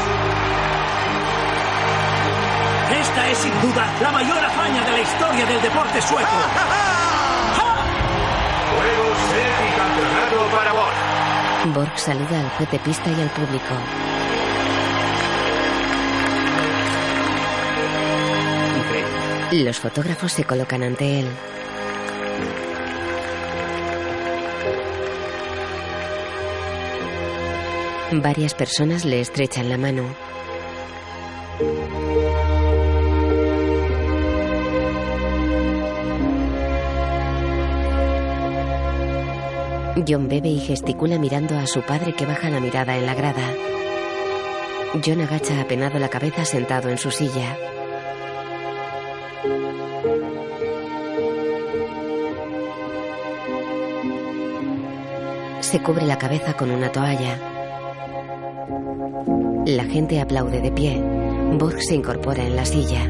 Esta es sin duda la mayor hazaña de la historia del deporte sueco. (laughs) Juego set y campeonato para Borg. Borg saluda al juez de pista y al público. Los fotógrafos se colocan ante él. Varias personas le estrechan la mano. John bebe y gesticula mirando a su padre que baja la mirada en la grada. John agacha apenado la cabeza sentado en su silla. Se cubre la cabeza con una toalla. La gente aplaude de pie. Borg se incorpora en la silla.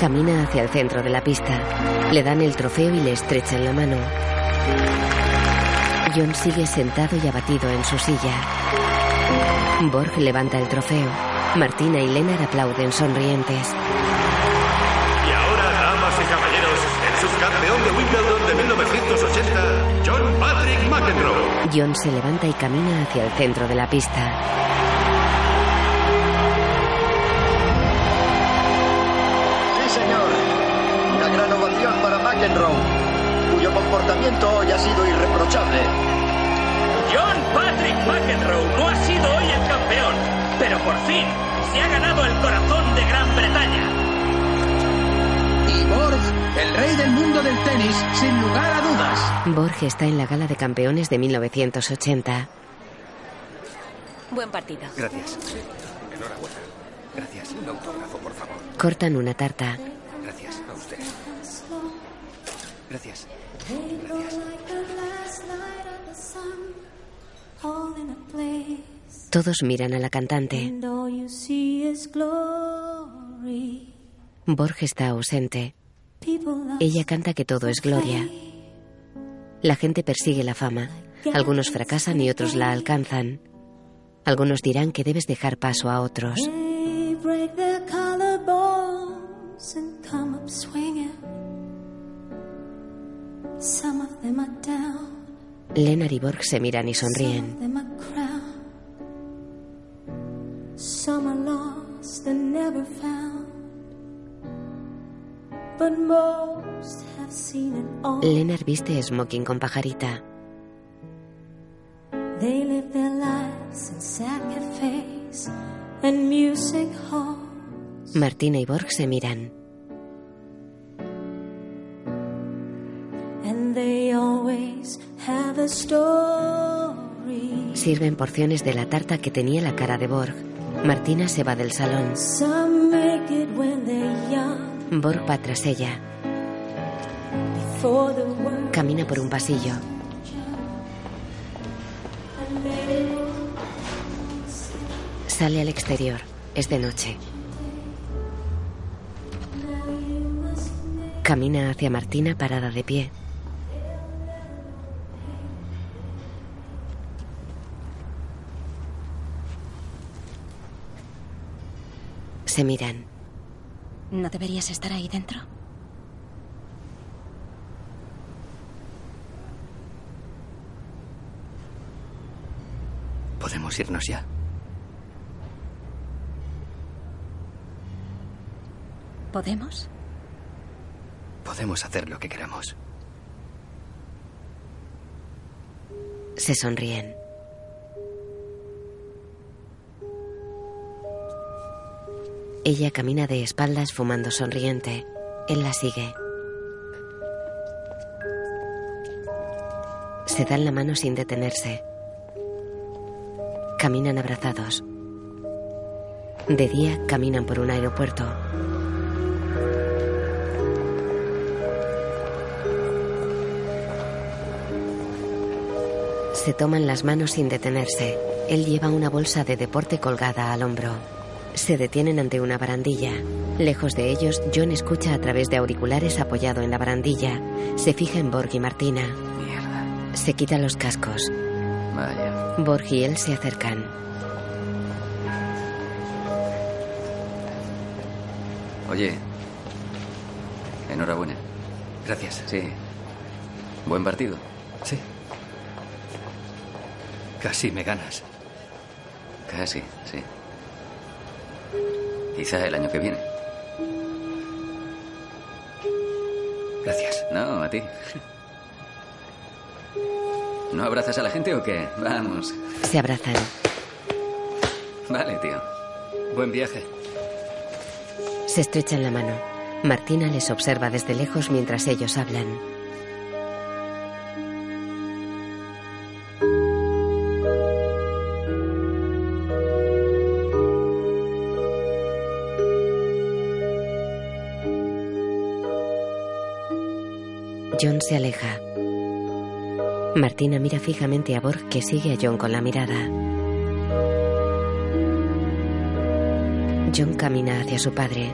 Camina hacia el centro de la pista. Le dan el trofeo y le estrechan la mano. John sigue sentado y abatido en su silla. Borg levanta el trofeo. Martina y Lennart aplauden sonrientes. Y ahora, damas y caballeros, el subcampeón de Wimbledon de 1980, John Patrick McEnroe. John se levanta y camina hacia el centro de la pista. Sí, señor. Una gran ovación para McEnroe, cuyo comportamiento hoy ha sido irreprochable. John Patrick McEnroe no ha sido hoy el campeón, pero por fin se ha ganado el corazón de Gran Bretaña. Y Borg, el rey del mundo del tenis, sin lugar a dudas. Borg está en la gala de campeones de 1980. Buen partido. Gracias. Enhorabuena. Gracias. Un autógrafo, por favor. Cortan una tarta. Gracias. A usted. Gracias. Gracias. Todos miran a la cantante. Borg está ausente. Ella canta que todo es gloria. La gente persigue la fama. Algunos fracasan y otros la alcanzan. Algunos dirán que debes dejar paso a otros. Lennart y Borg se miran y sonríen. Lennart viste smoking con pajarita. They live their lives in sad cafes and music halls. Martina y Borg se miran. And they always have a story. Sirven porciones de la tarta que tenía la cara de Borg. Martina se va del salón. Some va tras ella. Camina por un pasillo. Sale al exterior. Es de noche. Camina hacia Martina parada de pie. Se miran. ¿No deberías estar ahí dentro? Podemos irnos ya. ¿Podemos? Podemos hacer lo que queramos. Se sonríen. Ella camina de espaldas fumando sonriente. Él la sigue. Se dan la mano sin detenerse. Caminan abrazados. De día caminan por un aeropuerto. Se toman las manos sin detenerse. Él lleva una bolsa de deporte colgada al hombro. Se detienen ante una barandilla. Lejos de ellos, John escucha a través de auriculares apoyado en la barandilla. Se fija en Borg y Martina. Mierda. Se quita los cascos. Vaya. Borg y él se acercan. Oye. Enhorabuena. Gracias. Sí. Buen partido. Sí. Casi me ganas. Casi, sí. Quizá el año que viene. Gracias. No, a ti. ¿No abrazas a la gente o qué? Vamos. Se abrazan. Vale, tío. Buen viaje. Se estrechan la mano. Martina les observa desde lejos mientras ellos hablan. John se aleja. Martina mira fijamente a Borg que sigue a John con la mirada. John camina hacia su padre.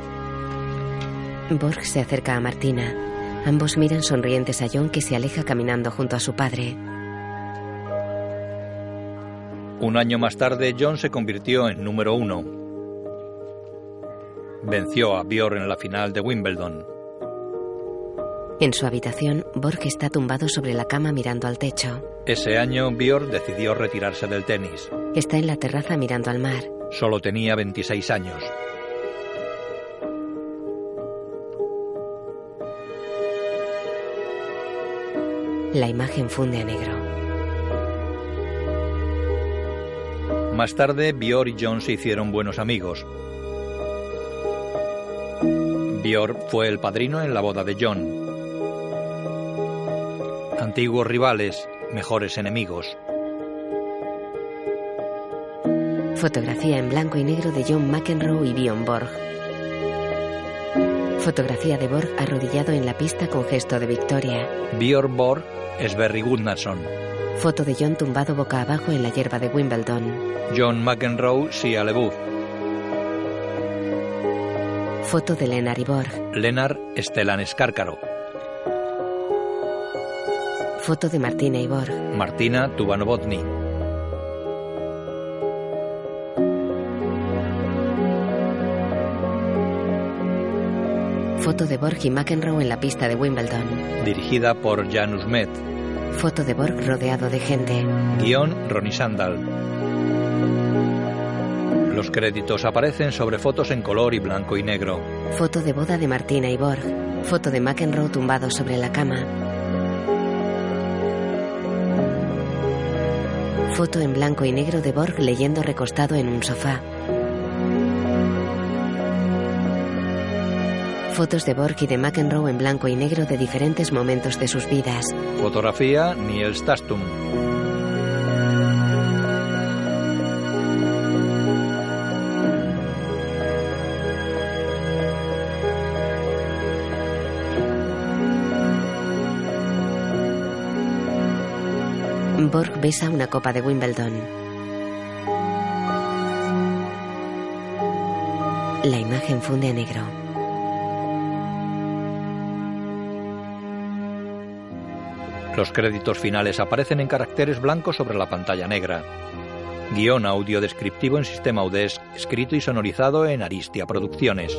Borg se acerca a Martina. Ambos miran sonrientes a John que se aleja caminando junto a su padre. Un año más tarde, John se convirtió en número uno. Venció a Björn en la final de Wimbledon. En su habitación, Borg está tumbado sobre la cama mirando al techo. Ese año, Björn decidió retirarse del tenis. Está en la terraza mirando al mar. Solo tenía 26 años. La imagen funde a negro. Más tarde, Björn y John se hicieron buenos amigos. Björn fue el padrino en la boda de John. Antiguos rivales, mejores enemigos. Fotografía en blanco y negro de John McEnroe y Bjorn Borg. Fotografía de Borg arrodillado en la pista con gesto de victoria. Björn Borg es Barry Gunnarsson. Foto de John tumbado boca abajo en la hierba de Wimbledon. John McEnroe, Sia LeBouf. Foto de Lenar y Borg. Lenar, Stellan Skárkaro. Foto de Martina y Borg. Martina Tubanovotny. Foto de Borg y McEnroe en la pista de Wimbledon. Dirigida por Janus Met. Foto de Borg rodeado de gente. Guión Ronnie Sandal. Los créditos aparecen sobre fotos en color y blanco y negro. Foto de boda de Martina y Borg. Foto de McEnroe tumbado sobre la cama. Foto en blanco y negro de Borg leyendo recostado en un sofá. Fotos de Borg y de McEnroe en blanco y negro de diferentes momentos de sus vidas. Fotografía Niels Tastum. Besa una copa de Wimbledon. La imagen funde a negro. Los créditos finales aparecen en caracteres blancos sobre la pantalla negra. Guión audio descriptivo en sistema UDESC, escrito y sonorizado en Aristia Producciones.